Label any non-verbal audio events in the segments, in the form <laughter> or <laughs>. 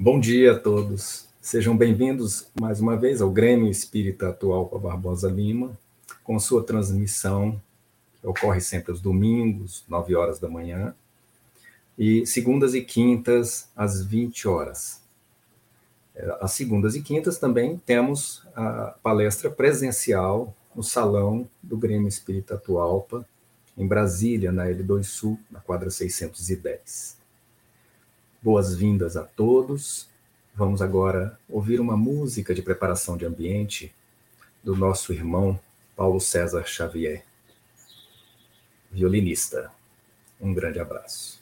Bom dia a todos. Sejam bem-vindos mais uma vez ao Grêmio Espírita Atual para Barbosa Lima, com sua transmissão, que ocorre sempre aos domingos, 9 horas da manhã, e segundas e quintas, às 20 horas. É, às segundas e quintas também temos a palestra presencial no salão do Grêmio Espírita Atualpa, em Brasília, na L2 Sul, na quadra 610. Boas-vindas a todos Vamos agora ouvir uma música de preparação de ambiente do nosso irmão Paulo César Xavier, violinista. Um grande abraço.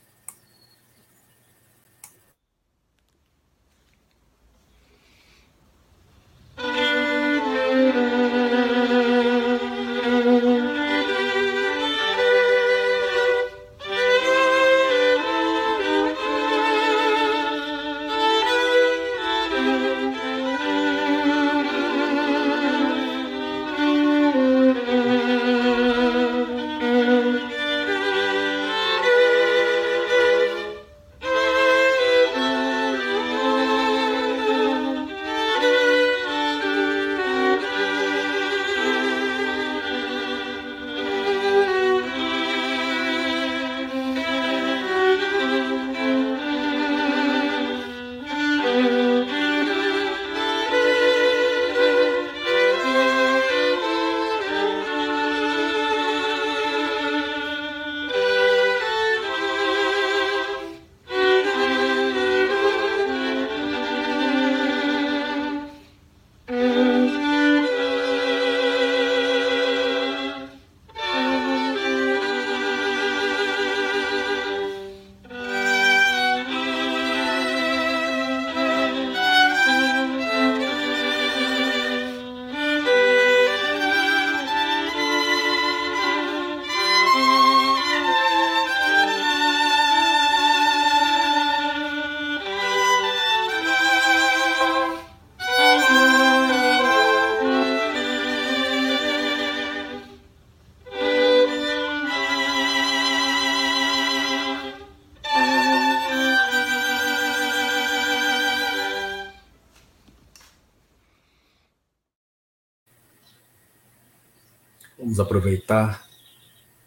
Vamos aproveitar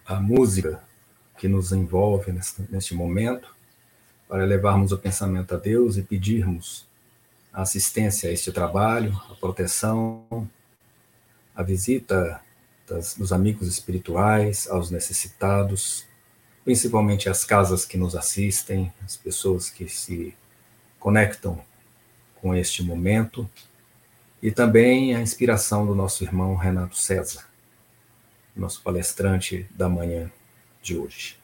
a música que nos envolve neste, neste momento para levarmos o pensamento a Deus e pedirmos a assistência a este trabalho, a proteção, a visita das, dos amigos espirituais, aos necessitados, principalmente as casas que nos assistem, as pessoas que se conectam com este momento e também a inspiração do nosso irmão Renato César, nosso palestrante da manhã de hoje.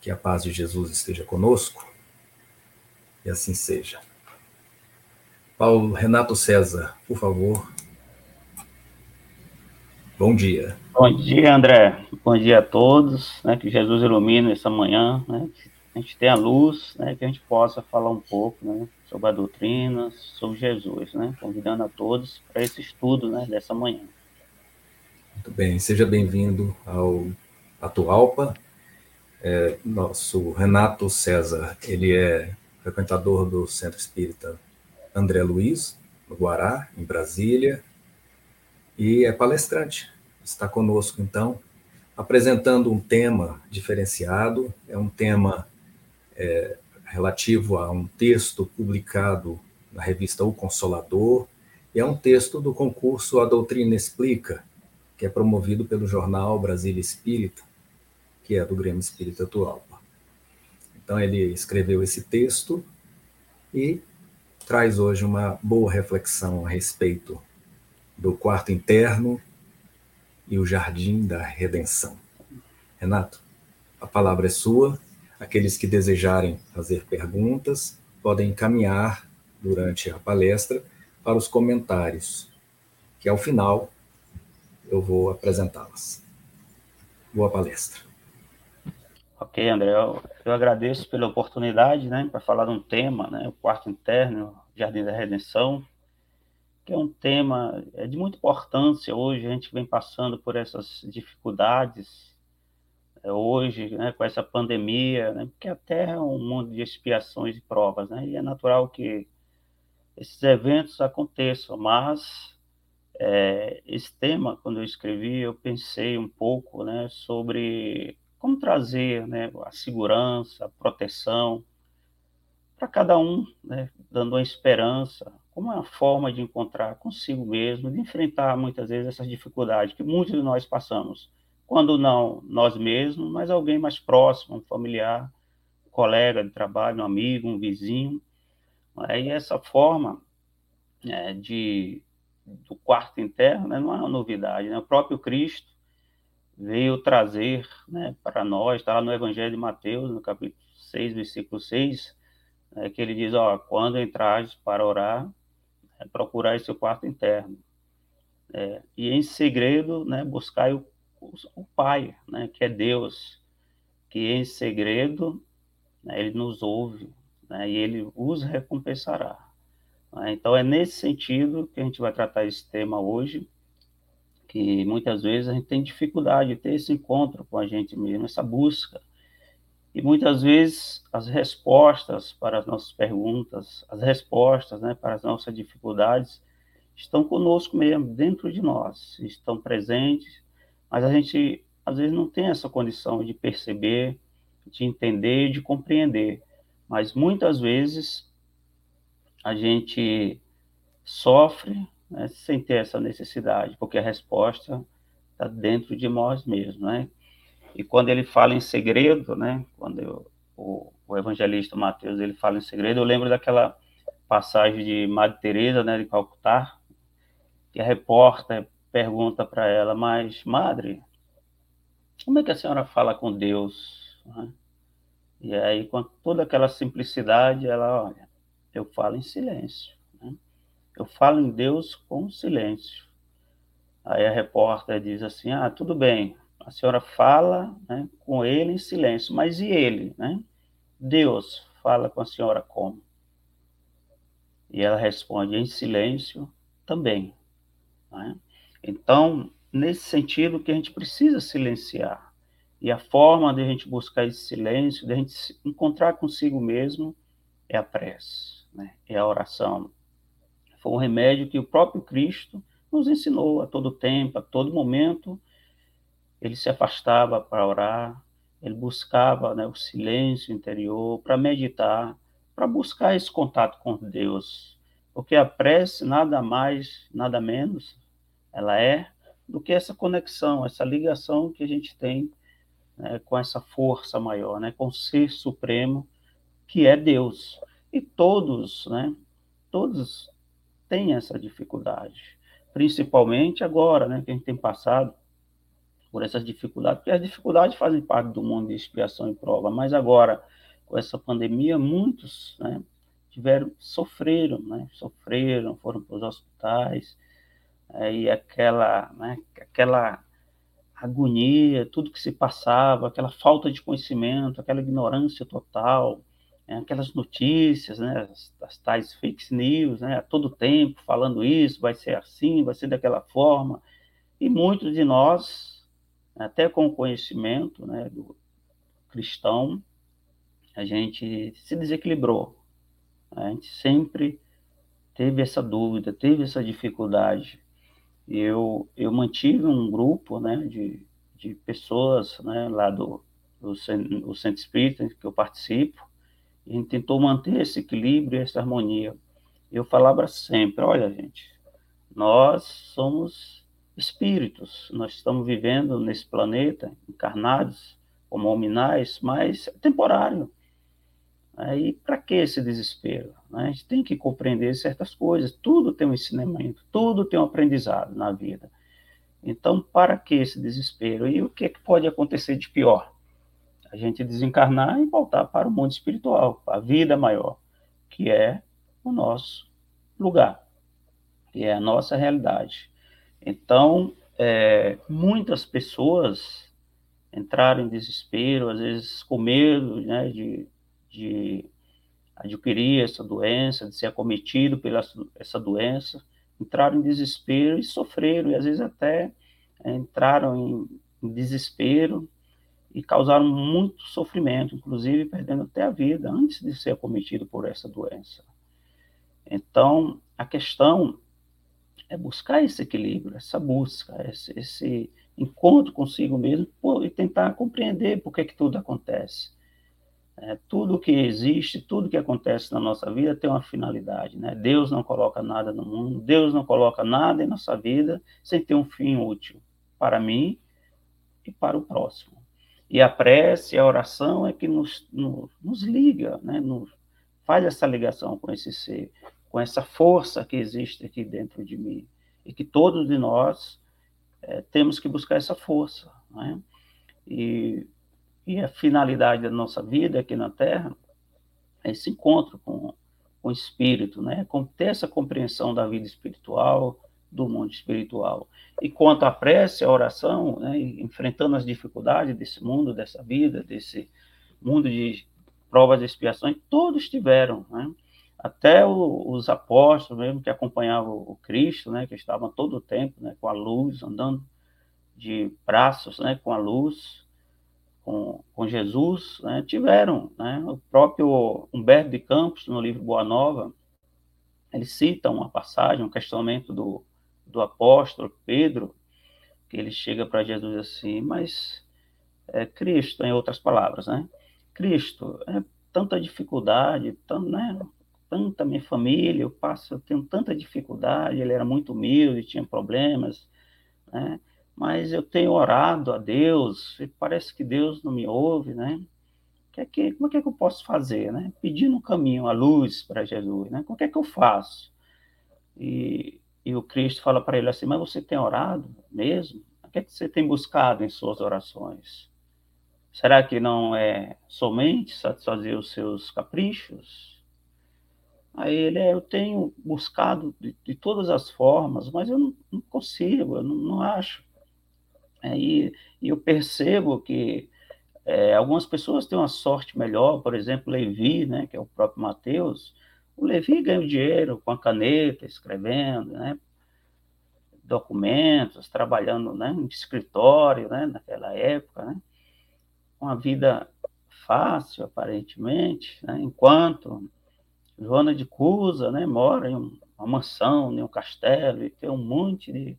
Que a paz de Jesus esteja conosco e assim seja. Paulo Renato César, por favor. Bom dia. Bom dia, André. Bom dia a todos. Né, que Jesus ilumine essa manhã, né, que a gente tenha luz, né, que a gente possa falar um pouco né, sobre a doutrina, sobre Jesus, né, convidando a todos para esse estudo né, dessa manhã. Muito bem, seja bem-vindo ao Atualpa. É, nosso Renato César, ele é frequentador do Centro Espírita André Luiz, no Guará, em Brasília, e é palestrante. Está conosco, então, apresentando um tema diferenciado, é um tema é, relativo a um texto publicado na revista O Consolador, e é um texto do concurso A Doutrina Explica, que é promovido pelo jornal Brasília Espírita, que é do Grêmio Espírita atual. Então, ele escreveu esse texto e traz hoje uma boa reflexão a respeito do quarto interno e o jardim da redenção. Renato, a palavra é sua. Aqueles que desejarem fazer perguntas podem encaminhar durante a palestra para os comentários, que ao final eu vou apresentá-las. Boa palestra. Ok, André, eu, eu agradeço pela oportunidade, né, para falar de um tema, né, o quarto interno, Jardim da Redenção, que é um tema é de muita importância hoje, a gente vem passando por essas dificuldades, é, hoje, né, com essa pandemia, né, porque a Terra é um mundo de expiações e provas, né, e é natural que esses eventos aconteçam, mas é, esse tema, quando eu escrevi, eu pensei um pouco né, sobre como trazer né, a segurança, a proteção para cada um, né, dando uma esperança, como uma forma de encontrar consigo mesmo, de enfrentar muitas vezes essas dificuldades que muitos de nós passamos. Quando não nós mesmos, mas alguém mais próximo, um familiar, um colega de trabalho, um amigo, um vizinho. Aí essa forma é, de do quarto interno, né, não é uma novidade. Né? O próprio Cristo veio trazer né, para nós, está lá no Evangelho de Mateus, no capítulo 6, versículo 6, né, que ele diz, ó, quando entrares para orar, é, procurai seu quarto interno. É, e em segredo, né, buscai o, o, o, Pai, né, que é Deus, que em segredo né, ele nos ouve, né, e ele os recompensará. Né? Então, é nesse sentido que a gente vai tratar esse tema hoje, que muitas vezes a gente tem dificuldade de ter esse encontro com a gente mesmo, essa busca. E muitas vezes as respostas para as nossas perguntas, as respostas né, para as nossas dificuldades, estão conosco mesmo, dentro de nós, estão presentes, mas a gente às vezes não tem essa condição de perceber, de entender, de compreender. Mas muitas vezes a gente sofre né, sem ter essa necessidade, porque a resposta está dentro de nós mesmos, né? E quando ele fala em segredo, né? Quando eu, o, o, evangelista Mateus ele fala em segredo, eu lembro daquela passagem de Madre Teresa, né, de Calcutá, que a repórter pergunta para ela, mas Madre, como é que a senhora fala com Deus? Né? E aí, com toda aquela simplicidade, ela, olha, eu falo em silêncio. Né? Eu falo em Deus com silêncio. Aí a repórter diz assim: Ah, tudo bem, a senhora fala né, com ele em silêncio, mas e ele? Né? Deus fala com a senhora como? E ela responde em silêncio também. Né? Então, nesse sentido que a gente precisa silenciar. E a forma de a gente buscar esse silêncio, de a gente se encontrar consigo mesmo, é a prece né, é a oração. Foi um remédio que o próprio Cristo nos ensinou a todo tempo, a todo momento. Ele se afastava para orar, ele buscava né, o silêncio interior para meditar, para buscar esse contato com Deus. Porque a prece, nada mais, nada menos, ela é do que essa conexão, essa ligação que a gente tem né, com essa força maior, né, com o ser supremo, que é Deus. E todos, né? Todos têm essa dificuldade, principalmente agora, né? Que a gente tem passado por essas dificuldades, porque as dificuldades fazem parte do mundo de expiação e prova, mas agora, com essa pandemia, muitos, né? Tiveram, sofreram, né? Sofreram, foram para os hospitais, é, e aquela, né? Aquela agonia, tudo que se passava, aquela falta de conhecimento, aquela ignorância total, aquelas notícias, né, as, as, tais fake news, né, a todo tempo falando isso, vai ser assim, vai ser daquela forma, e muitos de nós, até com o conhecimento né, do cristão, a gente se desequilibrou, a gente sempre teve essa dúvida, teve essa dificuldade. Eu, eu mantive um grupo né, de, de pessoas né, lá do, do, do Centro Espírita que eu participo, a gente tentou manter esse equilíbrio essa harmonia. Eu falava sempre, olha gente, nós somos espíritos, nós estamos vivendo nesse planeta, encarnados como hominais, mas é temporário. Aí, para que esse desespero? Né? A gente tem que compreender certas coisas. Tudo tem um ensinamento, tudo tem um aprendizado na vida. Então, para que esse desespero? E o que, é que pode acontecer de pior? A gente desencarnar e voltar para o mundo espiritual, a vida maior, que é o nosso lugar, que é a nossa realidade. Então, é, muitas pessoas entraram em desespero, às vezes com medo né, de de adquirir essa doença, de ser acometido pela essa doença, entraram em desespero e sofreram, e às vezes até entraram em, em desespero e causaram muito sofrimento, inclusive perdendo até a vida antes de ser acometido por essa doença. Então, a questão é buscar esse equilíbrio, essa busca, esse, esse encontro consigo mesmo e tentar compreender por que, que tudo acontece. É, tudo que existe, tudo que acontece na nossa vida tem uma finalidade, né? Deus não coloca nada no mundo, Deus não coloca nada em nossa vida sem ter um fim útil para mim e para o próximo. E a prece, a oração é que nos, nos, nos liga, né? Nos faz essa ligação com esse ser, com essa força que existe aqui dentro de mim e que todos de nós é, temos que buscar essa força, né? E e a finalidade da nossa vida aqui na Terra é esse encontro com, com o Espírito, né? Com ter essa compreensão da vida espiritual, do mundo espiritual. E quanto à prece, a oração, né? enfrentando as dificuldades desse mundo, dessa vida, desse mundo de provas e expiações, todos tiveram, né? Até o, os apóstolos mesmo que acompanhavam o Cristo, né? Que estavam todo o tempo, né? Com a luz, andando de braços, né? Com a luz, com, com Jesus, né, tiveram. Né, o próprio Humberto de Campos, no livro Boa Nova, ele cita uma passagem, um questionamento do, do apóstolo Pedro, que ele chega para Jesus assim, mas é, Cristo, em outras palavras, né? Cristo, é tanta dificuldade, tão, né, tanta minha família, eu passo, eu tenho tanta dificuldade, ele era muito humilde, tinha problemas, né? mas eu tenho orado a Deus e parece que Deus não me ouve, né? Que é que, como é que, é que eu posso fazer, né? Pedindo um caminho, a luz para Jesus, né? Como é que eu faço? E, e o Cristo fala para ele assim, mas você tem orado mesmo? O que é que você tem buscado em suas orações? Será que não é somente satisfazer os seus caprichos? Aí ele, é, eu tenho buscado de, de todas as formas, mas eu não, não consigo, eu não, não acho. E, eu percebo que é, algumas pessoas têm uma sorte melhor, por exemplo, Levi, né, que é o próprio Mateus, o Levi ganha dinheiro com a caneta, escrevendo, né, documentos, trabalhando né, em escritório, né, naquela época, né, uma vida fácil, aparentemente, né, enquanto Joana de Cusa né, mora em uma mansão, em um castelo, e tem um monte de,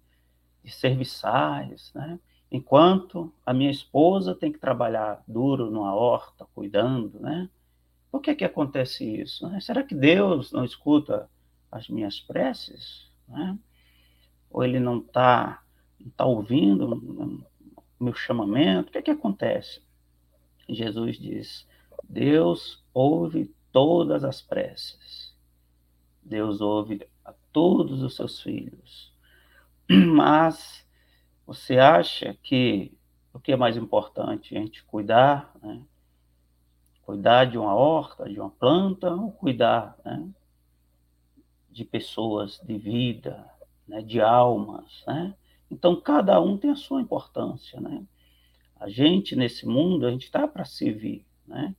de serviçais, né, Enquanto a minha esposa tem que trabalhar duro numa horta, cuidando, né? Por que que acontece isso? Né? Será que Deus não escuta as minhas preces? Né? Ou ele não está tá ouvindo o meu chamamento? O que que acontece? Jesus diz, Deus ouve todas as preces. Deus ouve a todos os seus filhos. <clears throat> Mas você acha que o que é mais importante? A gente cuidar, né? Cuidar de uma horta, de uma planta, ou cuidar né? de pessoas, de vida, né? de almas, né? Então, cada um tem a sua importância, né? A gente, nesse mundo, a gente está para servir, né?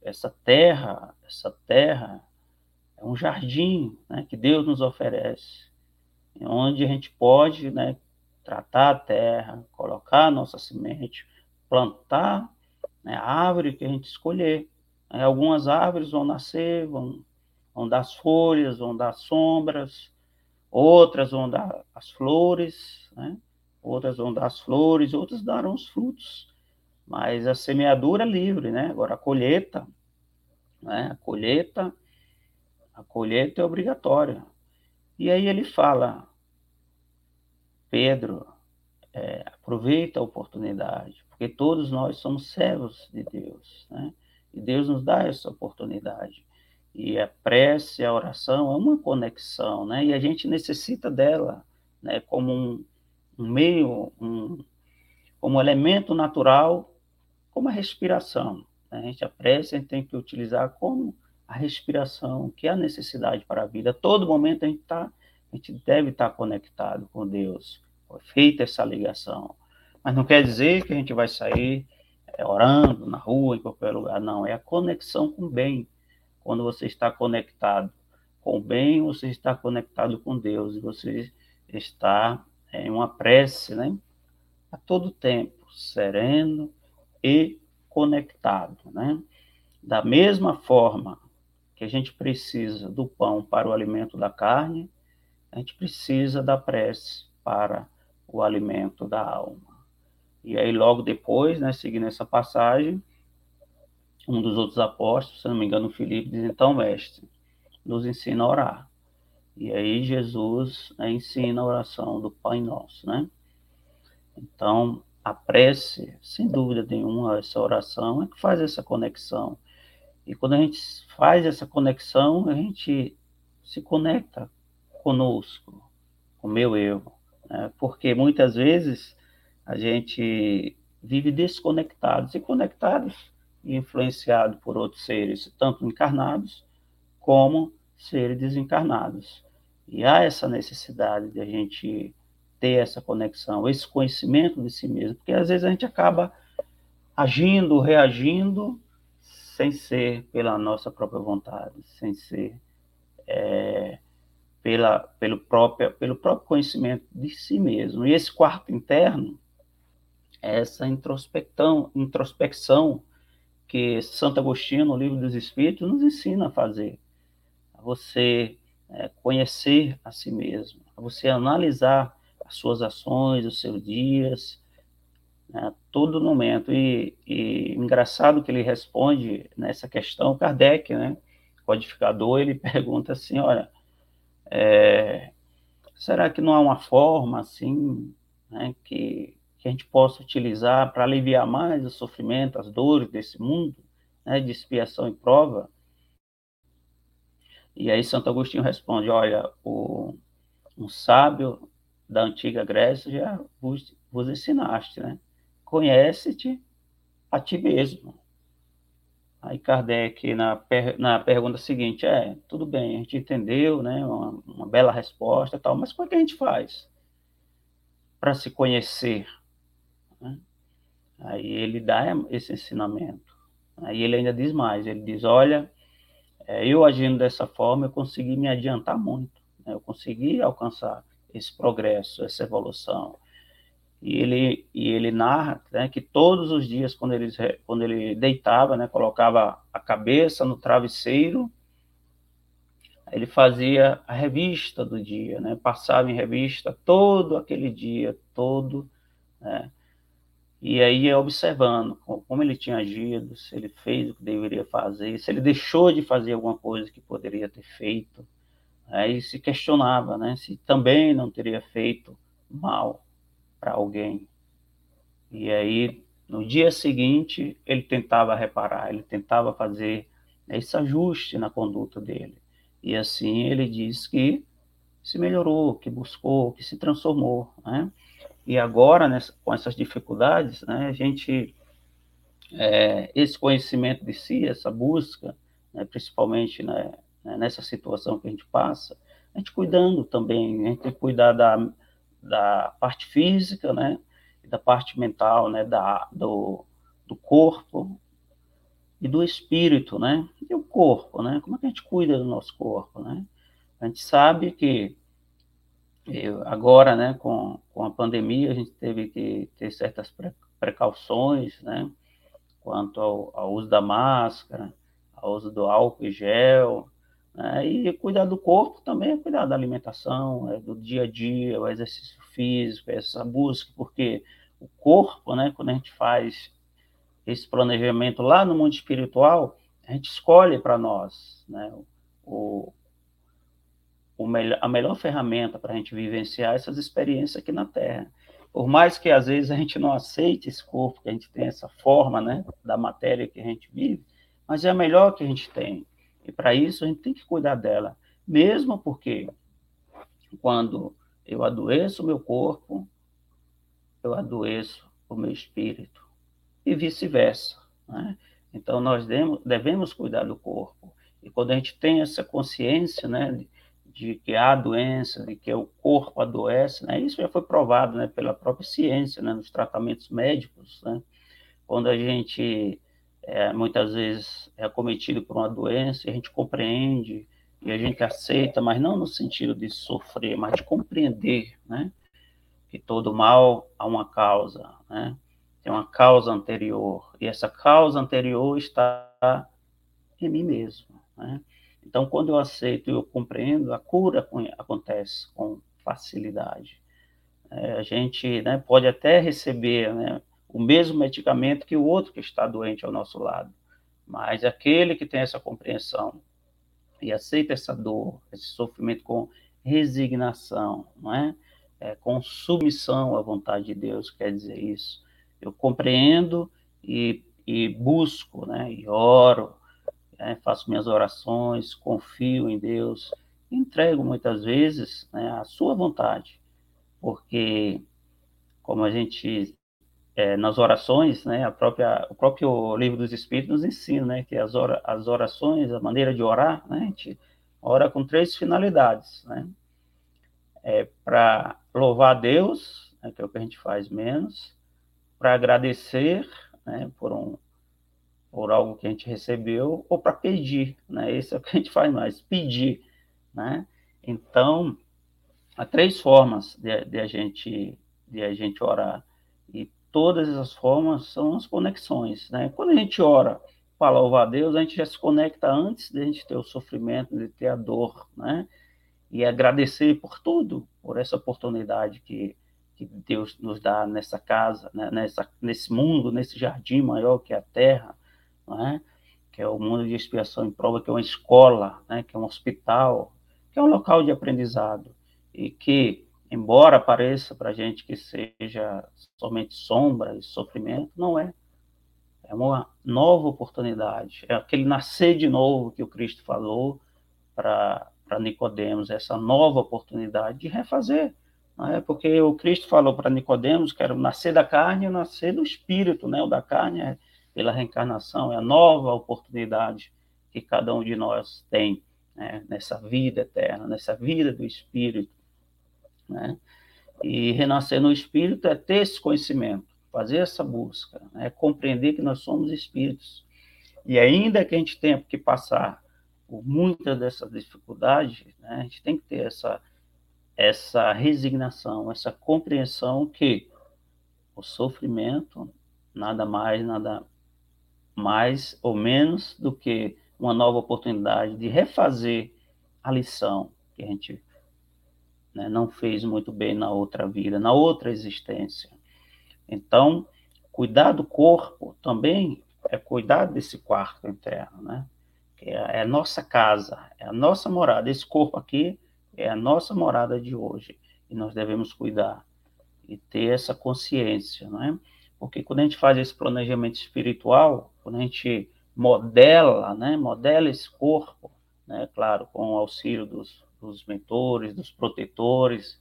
Essa terra, essa terra é um jardim né, que Deus nos oferece, onde a gente pode né, tratar a terra, colocar a nossa semente, plantar né, árvore que a gente escolher. Né, algumas árvores vão nascer, vão, vão dar as folhas, vão dar sombras, outras vão dar as flores, né, outras vão dar as flores, outras darão os frutos. Mas a semeadura é livre, né? Agora a colheita, né? A colheita, a colheita é obrigatória. E aí ele fala, Pedro, é, aproveita a oportunidade, porque todos nós somos servos de Deus, né? E Deus nos dá essa oportunidade. E a prece, a oração é uma conexão, né? E a gente necessita dela, né? Como um, um meio, um, como elemento natural, como a respiração. Né? A gente a prece a gente tem que utilizar como a respiração, que é a necessidade para a vida. Todo momento a gente tá, a gente deve estar conectado com Deus, foi feita essa ligação. Mas não quer dizer que a gente vai sair é, orando na rua, em qualquer lugar. Não, é a conexão com o bem. Quando você está conectado com o bem, você está conectado com Deus. E você está em uma prece, né? A todo tempo, sereno e conectado, né? Da mesma forma que a gente precisa do pão para o alimento da carne, a gente precisa da prece para o alimento da alma. E aí, logo depois, né, seguindo essa passagem, um dos outros apóstolos, se não me engano, Filipe, diz: Então, mestre, nos ensina a orar. E aí, Jesus né, ensina a oração do Pai Nosso, né? Então, a prece, sem dúvida nenhuma, essa oração é que faz essa conexão. E quando a gente faz essa conexão, a gente se conecta conosco, com o meu eu, né? porque muitas vezes a gente vive desconectados e conectados e influenciado por outros seres, tanto encarnados como seres desencarnados. E há essa necessidade de a gente ter essa conexão, esse conhecimento de si mesmo, porque às vezes a gente acaba agindo, reagindo, sem ser pela nossa própria vontade, sem ser é, pela, pelo, próprio, pelo próprio conhecimento de si mesmo. E esse quarto interno, essa introspecção, introspecção que Santo Agostinho, no Livro dos Espíritos, nos ensina a fazer. A você é, conhecer a si mesmo, a você analisar as suas ações, os seus dias, né, todo momento. E, e engraçado que ele responde nessa questão, Kardec, né, codificador, ele <laughs> pergunta assim, olha, é, será que não há uma forma assim né, que, que a gente possa utilizar para aliviar mais o sofrimento, as dores desse mundo, né, de expiação e prova? E aí Santo Agostinho responde, olha, o, um sábio da antiga Grécia já vos, vos ensinaste, né? Conhece-te a ti mesmo. Aí Kardec, na, per, na pergunta seguinte, é, tudo bem, a gente entendeu, né, uma, uma bela resposta tal, mas como é que a gente faz para se conhecer? Né? Aí ele dá esse ensinamento. Aí ele ainda diz mais, ele diz, olha, é, eu agindo dessa forma, eu consegui me adiantar muito, né? eu consegui alcançar esse progresso, essa evolução. E ele, e ele narra né, que todos os dias, quando ele, quando ele deitava, né, colocava a cabeça no travesseiro, ele fazia a revista do dia, né, passava em revista todo aquele dia, todo, né, e aí observando como ele tinha agido, se ele fez o que deveria fazer, se ele deixou de fazer alguma coisa que poderia ter feito, Aí se questionava, né, se também não teria feito mal para alguém. E aí, no dia seguinte, ele tentava reparar, ele tentava fazer esse ajuste na conduta dele. E assim ele diz que se melhorou, que buscou, que se transformou, né? E agora, nessa, com essas dificuldades, né, a gente, é, esse conhecimento de si, essa busca, né, principalmente né, né, nessa situação que a gente passa, a gente cuidando também, a gente tem que cuidar da, da parte física, né, da parte mental, né, da, do, do corpo e do espírito, né, e o corpo, né, como é que a gente cuida do nosso corpo, né, a gente sabe que eu, agora, né, com, com a pandemia, a gente teve que ter certas precauções, né, quanto ao, ao uso da máscara, ao uso do álcool e gel, né, e cuidar do corpo também é cuidar da alimentação, é do dia a dia, o exercício físico, essa busca, porque o corpo, né, quando a gente faz esse planejamento lá no mundo espiritual, a gente escolhe para nós, né, o, o melhor, a melhor ferramenta para a gente vivenciar essas experiências aqui na Terra. Por mais que às vezes a gente não aceite esse corpo, que a gente tem essa forma, né, da matéria que a gente vive, mas é a melhor que a gente tem. E para isso a gente tem que cuidar dela, mesmo porque quando eu adoeço o meu corpo, eu adoeço o meu espírito e vice-versa. Né? Então nós devemos cuidar do corpo. E quando a gente tem essa consciência, né, de que há doença, de que o corpo adoece, né? Isso já foi provado, né, pela própria ciência, né, nos tratamentos médicos, né? Quando a gente é, muitas vezes é acometido por uma doença, a gente compreende e a gente aceita, mas não no sentido de sofrer, mas de compreender, né? Que todo mal há uma causa, né? Tem uma causa anterior e essa causa anterior está em mim mesmo, né? Então, quando eu aceito e eu compreendo, a cura acontece com facilidade. É, a gente né, pode até receber né, o mesmo medicamento que o outro que está doente ao nosso lado, mas aquele que tem essa compreensão e aceita essa dor, esse sofrimento com resignação, não é? é com submissão à vontade de Deus, quer dizer isso. Eu compreendo e, e busco, né, e oro, né, faço minhas orações, confio em Deus, entrego muitas vezes né, a sua vontade, porque como a gente é, nas orações, né, a própria, o próprio livro dos Espíritos nos ensina, né, que as, ora, as orações, a maneira de orar, né, a gente ora com três finalidades, né, é para louvar a Deus, né, que é o que a gente faz menos, para agradecer, né, por um por algo que a gente recebeu ou para pedir, né? Esse é o que a gente faz mais, pedir, né? Então, há três formas de, de, a gente de a gente orar todas essas formas são as conexões, né? Quando a gente ora para louvar a Deus, a gente já se conecta antes de a gente ter o sofrimento, de ter a dor, né? E agradecer por tudo, por essa oportunidade que que Deus nos dá nessa casa, né? nessa, nesse mundo, nesse jardim maior que é a Terra, né? que é o mundo de expiação em prova, que é uma escola, né? que é um hospital, que é um local de aprendizado, e que, embora pareça para a gente que seja somente sombra e sofrimento, não é. É uma nova oportunidade, é aquele nascer de novo que o Cristo falou para Nicodemos, essa nova oportunidade de refazer. Né? Porque o Cristo falou para Nicodemos que era o nascer da carne e o nascer do espírito, né? o da carne é pela reencarnação, é a nova oportunidade que cada um de nós tem né, nessa vida eterna, nessa vida do Espírito. Né? E renascer no Espírito é ter esse conhecimento, fazer essa busca, né, compreender que nós somos espíritos. E ainda que a gente tenha que passar por muitas dessas dificuldades, né, a gente tem que ter essa, essa resignação, essa compreensão que o sofrimento nada mais, nada mais ou menos do que uma nova oportunidade de refazer a lição que a gente né, não fez muito bem na outra vida, na outra existência. Então, cuidar do corpo também é cuidar desse quarto interno, né? Que é, é a nossa casa, é a nossa morada. Esse corpo aqui é a nossa morada de hoje e nós devemos cuidar e ter essa consciência, não é? Porque quando a gente faz esse planejamento espiritual, quando a gente modela, né, modela esse corpo, né, claro, com o auxílio dos, dos mentores, dos protetores,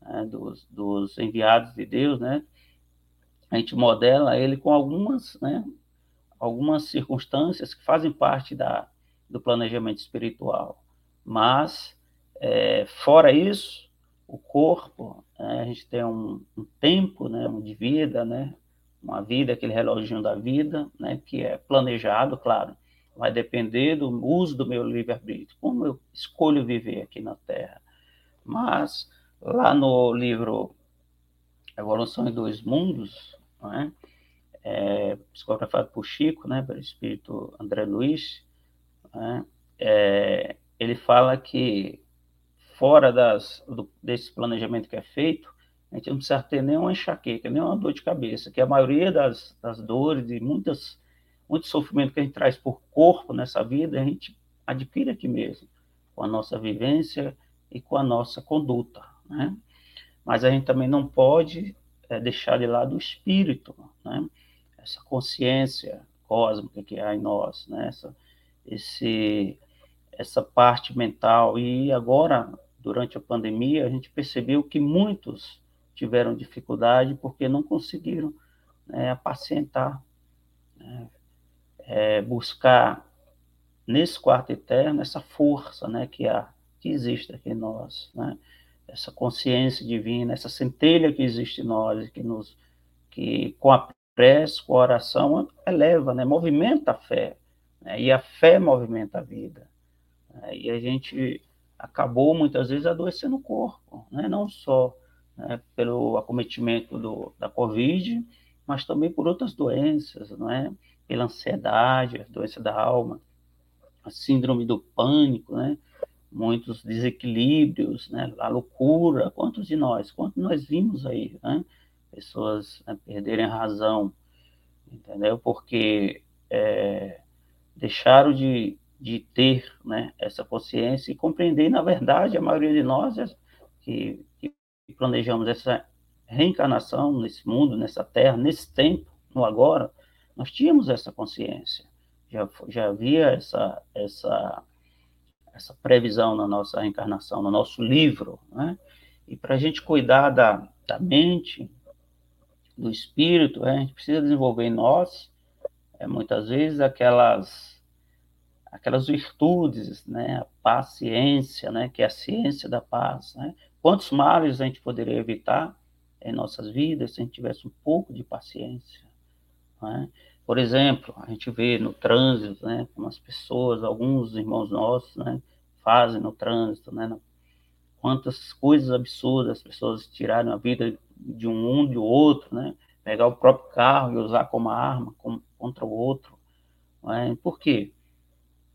né, dos, dos, enviados de Deus, né, a gente modela ele com algumas, né, algumas circunstâncias que fazem parte da, do planejamento espiritual, mas é, fora isso, o corpo, né, a gente tem um, um tempo, né, de vida, né, uma vida, aquele reloginho da vida, né, que é planejado, claro, vai depender do uso do meu livre-arbítrio, como eu escolho viver aqui na Terra. Mas, lá no livro Evolução em Dois Mundos, né, é, psicografado por Chico, né, pelo espírito André Luiz, né, é, ele fala que fora das, do, desse planejamento que é feito, a gente não precisa ter nenhuma enxaqueca, nenhuma dor de cabeça, que a maioria das, das dores e muitas, muito sofrimento que a gente traz por corpo nessa vida, a gente adquire aqui mesmo, com a nossa vivência e com a nossa conduta, né? Mas a gente também não pode é, deixar de lado o espírito, né? Essa consciência cósmica que há em nós, né? Essa, esse, essa parte mental. E agora, durante a pandemia, a gente percebeu que muitos tiveram dificuldade porque não conseguiram né, apacentar, né, é, buscar nesse quarto eterno essa força né, que, há, que existe aqui em nós, né, essa consciência divina, essa centelha que existe em nós, que nos que com a prece, com a oração, eleva, né, movimenta a fé, né, e a fé movimenta a vida. Né, e a gente acabou muitas vezes adoecendo o corpo, né, não só né, pelo acometimento do, da Covid, mas também por outras doenças, não é? Pela ansiedade, a doença da alma, a síndrome do pânico, né? muitos desequilíbrios, né? a loucura, quantos de nós, quantos nós vimos aí, né? pessoas né, perderem a razão, entendeu? Porque é, deixaram de, de ter né, essa consciência e compreender, na verdade, a maioria de nós é que, que planejamos essa reencarnação nesse mundo, nessa terra, nesse tempo, no agora, nós tínhamos essa consciência. Já, já havia essa, essa, essa previsão na nossa reencarnação, no nosso livro. Né? E para a gente cuidar da, da mente, do espírito, a gente precisa desenvolver em nós, é, muitas vezes, aquelas aquelas virtudes, né, a paciência, né, que é a ciência da paz, né, Quantos males a gente poderia evitar em nossas vidas se a gente tivesse um pouco de paciência? É? Por exemplo, a gente vê no trânsito, né, como as pessoas, alguns irmãos nossos, né, fazem no trânsito, né, quantas coisas absurdas as pessoas tiraram a vida de um um de outro, né, pegar o próprio carro e usar como arma contra o outro. É? Por quê?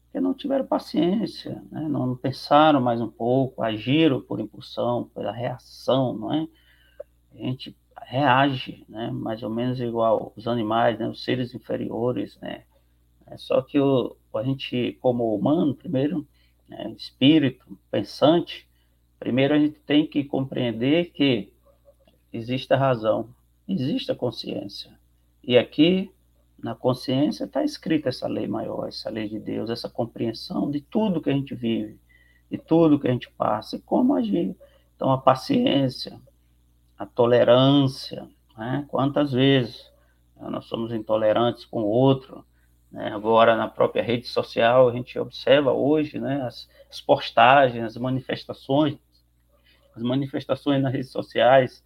porque não tiveram paciência, né? não pensaram mais um pouco, agiram por impulsão, pela reação, não é? A gente reage, né? Mais ou menos igual os animais, né? Os seres inferiores, né? É só que o, a gente, como humano, primeiro, né? espírito pensante, primeiro a gente tem que compreender que existe a razão, existe a consciência. E aqui na consciência está escrita essa lei maior, essa lei de Deus, essa compreensão de tudo que a gente vive, de tudo que a gente passa e como agir. Então, a paciência, a tolerância, né? quantas vezes né, nós somos intolerantes com o outro, né? agora na própria rede social a gente observa hoje né, as, as postagens, as manifestações, as manifestações nas redes sociais,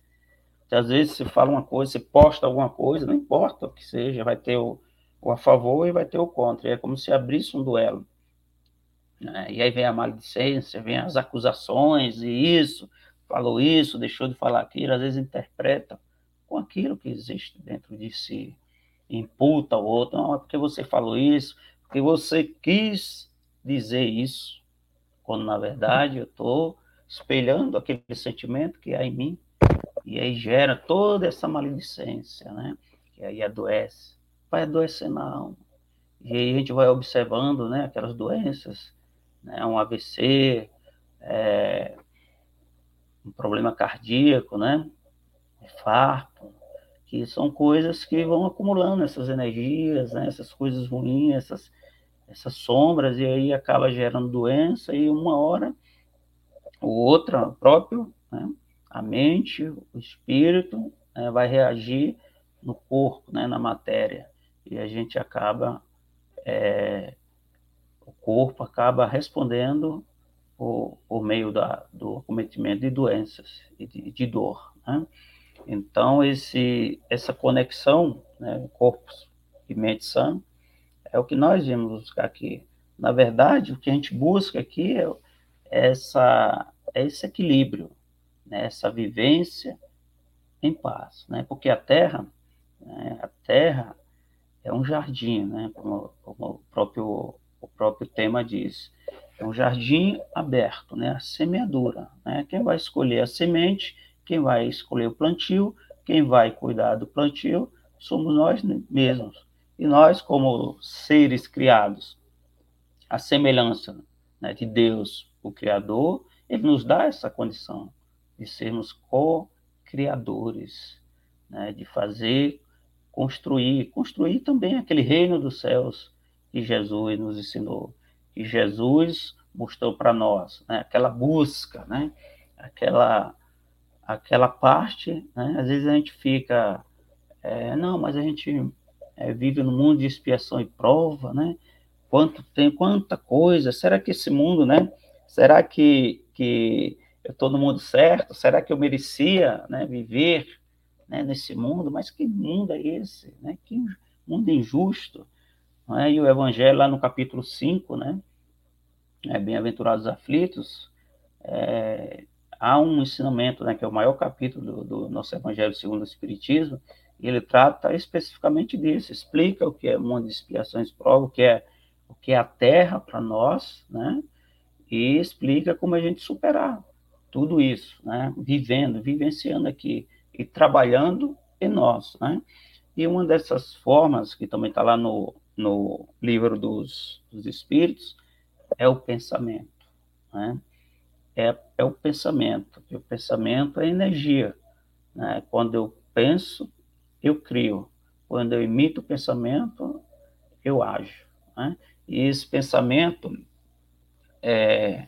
que às vezes você fala uma coisa, você posta alguma coisa, não importa o que seja, vai ter o, o a favor e vai ter o contra. é como se abrisse um duelo. Né? E aí vem a maledicência, vem as acusações, e isso, falou isso, deixou de falar aquilo, às vezes interpreta com aquilo que existe dentro de si. Imputa o outro, não, é porque você falou isso, porque você quis dizer isso, quando na verdade eu estou espelhando aquele sentimento que há em mim. E aí gera toda essa maledicência, né? Que aí adoece. Vai adoecer na alma. E aí a gente vai observando, né? Aquelas doenças, né? Um AVC, é, um problema cardíaco, né? Infarto, que são coisas que vão acumulando essas energias, né, essas coisas ruins, essas, essas sombras, e aí acaba gerando doença, e uma hora ou outra, próprio, né, a mente, o espírito, né, vai reagir no corpo, né, na matéria, e a gente acaba, é, o corpo acaba respondendo por, meio da, do acometimento de doenças e de, de dor. Né? Então, esse, essa conexão, né, corpo e mente sã, é o que nós vimos buscar aqui. Na verdade, o que a gente busca aqui é essa, é esse equilíbrio, né, essa vivência em paz, né, porque a Terra, né, a Terra é um jardim, né, como, como o, próprio, o próprio tema diz, é um jardim aberto, né, a semeadura, né, quem vai escolher a semente quem vai escolher o plantio, quem vai cuidar do plantio, somos nós mesmos. E nós, como seres criados, a semelhança né, de Deus, o Criador, ele nos dá essa condição de sermos co-criadores, né, de fazer, construir, construir também aquele reino dos céus que Jesus nos ensinou, que Jesus mostrou para nós, né, aquela busca, né, aquela aquela parte, né? às vezes a gente fica, é, não, mas a gente é, vive num mundo de expiação e prova, né? Quanto tem, quanta coisa, será que esse mundo, né? Será que, que eu estou no mundo certo? Será que eu merecia né, viver né, nesse mundo? Mas que mundo é esse? Né? Que mundo injusto. É? E o Evangelho, lá no capítulo 5, né? É, Bem-aventurados aflitos, é, há um ensinamento, né, que é o maior capítulo do, do nosso Evangelho segundo o Espiritismo, e ele trata especificamente disso, explica o que é mundo de expiações prova, o que é o que é a Terra para nós, né, e explica como a gente superar tudo isso, né, vivendo, vivenciando aqui e trabalhando em nós, né. E uma dessas formas que também está lá no, no livro dos, dos Espíritos é o pensamento, né é, é o pensamento. E o pensamento é energia. Né? Quando eu penso, eu crio. Quando eu imito o pensamento, eu ajo. Né? E esse pensamento é,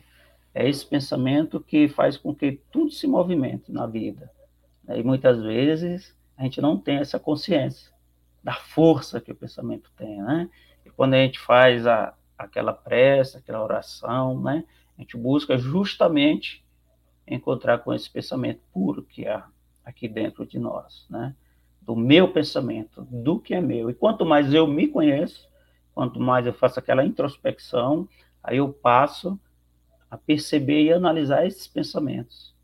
é esse pensamento que faz com que tudo se movimente na vida. Né? E muitas vezes a gente não tem essa consciência da força que o pensamento tem, né? E quando a gente faz a, aquela prece, aquela oração, né? A gente busca justamente encontrar com esse pensamento puro que há aqui dentro de nós, né? Do meu pensamento, do que é meu. E quanto mais eu me conheço, quanto mais eu faço aquela introspecção, aí eu passo a perceber e analisar esses pensamentos.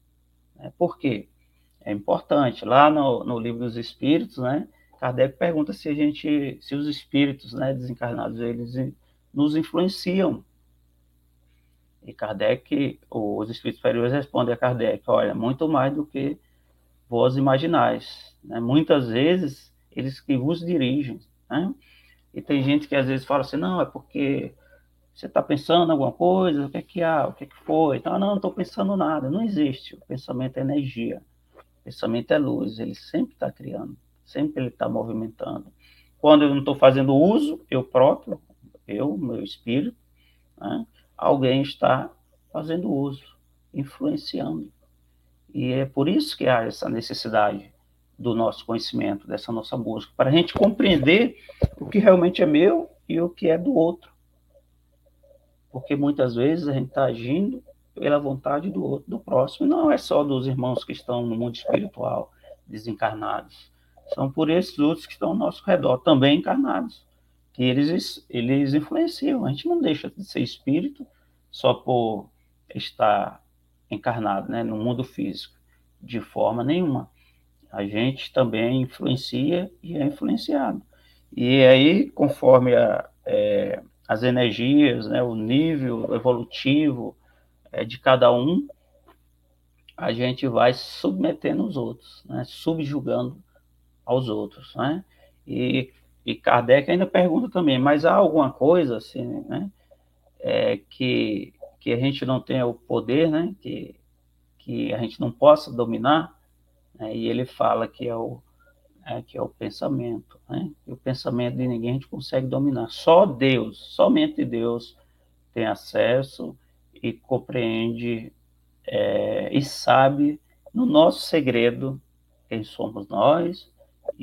Né? Por quê? É importante. Lá no, no livro dos Espíritos, né? Kardec pergunta se a gente, se os espíritos, né, desencarnados, eles nos influenciam e Kardec, os espíritos superiores respondem a Kardec, olha, muito mais do que vós imaginais. Né? Muitas vezes, eles que vos dirigem. Né? E tem gente que às vezes fala assim, não, é porque você está pensando em alguma coisa, o que é que há, o que é que foi? Então, não, não estou pensando nada. Não existe. O pensamento é energia. O pensamento é luz. Ele sempre está criando. Sempre ele está movimentando. Quando eu não estou fazendo uso, eu próprio, eu, meu espírito, né? alguém está fazendo uso, influenciando. E é por isso que há essa necessidade do nosso conhecimento, dessa nossa busca, para a gente compreender o que realmente é meu e o que é do outro. Porque muitas vezes a gente está agindo pela vontade do outro, do próximo, e não é só dos irmãos que estão no mundo espiritual, desencarnados. São por esses outros que estão ao nosso redor, também encarnados que eles, eles influenciam. A gente não deixa de ser espírito só por estar encarnado né, no mundo físico, de forma nenhuma. A gente também influencia e é influenciado. E aí, conforme a, é, as energias, né, o nível evolutivo é, de cada um, a gente vai submetendo os outros, né, subjugando aos outros. Né? E e Kardec ainda pergunta também, mas há alguma coisa assim, né, é, que, que a gente não tenha o poder, né, que, que a gente não possa dominar? Né, e ele fala que é o, é, que é o pensamento. Né? E o pensamento de ninguém a gente consegue dominar. Só Deus, somente Deus tem acesso e compreende é, e sabe no nosso segredo quem somos nós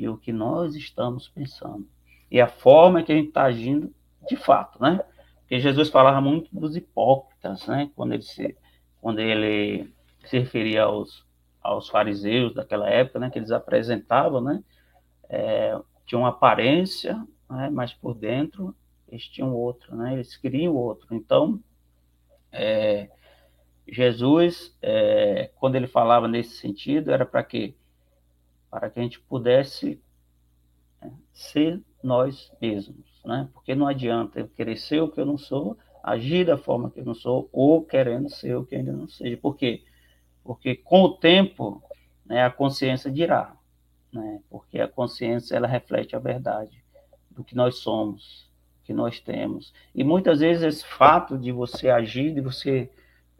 e o que nós estamos pensando. E a forma que a gente está agindo de fato, né? Porque Jesus falava muito dos hipócritas, né? Quando ele se, quando ele se referia aos, aos fariseus daquela época, né? Que eles apresentavam, né? É, uma aparência, né? mas por dentro eles tinham outro, né? Eles queriam outro. Então, é, Jesus, é, quando ele falava nesse sentido, era para quê? Para que a gente pudesse é, ser nós mesmos, né? Porque não adianta eu querer ser o que eu não sou, agir da forma que eu não sou, ou querendo ser o que ainda não seja. Por quê? Porque com o tempo, né, a consciência dirá, né? Porque a consciência ela reflete a verdade do que nós somos, que nós temos. E muitas vezes esse fato de você agir, de você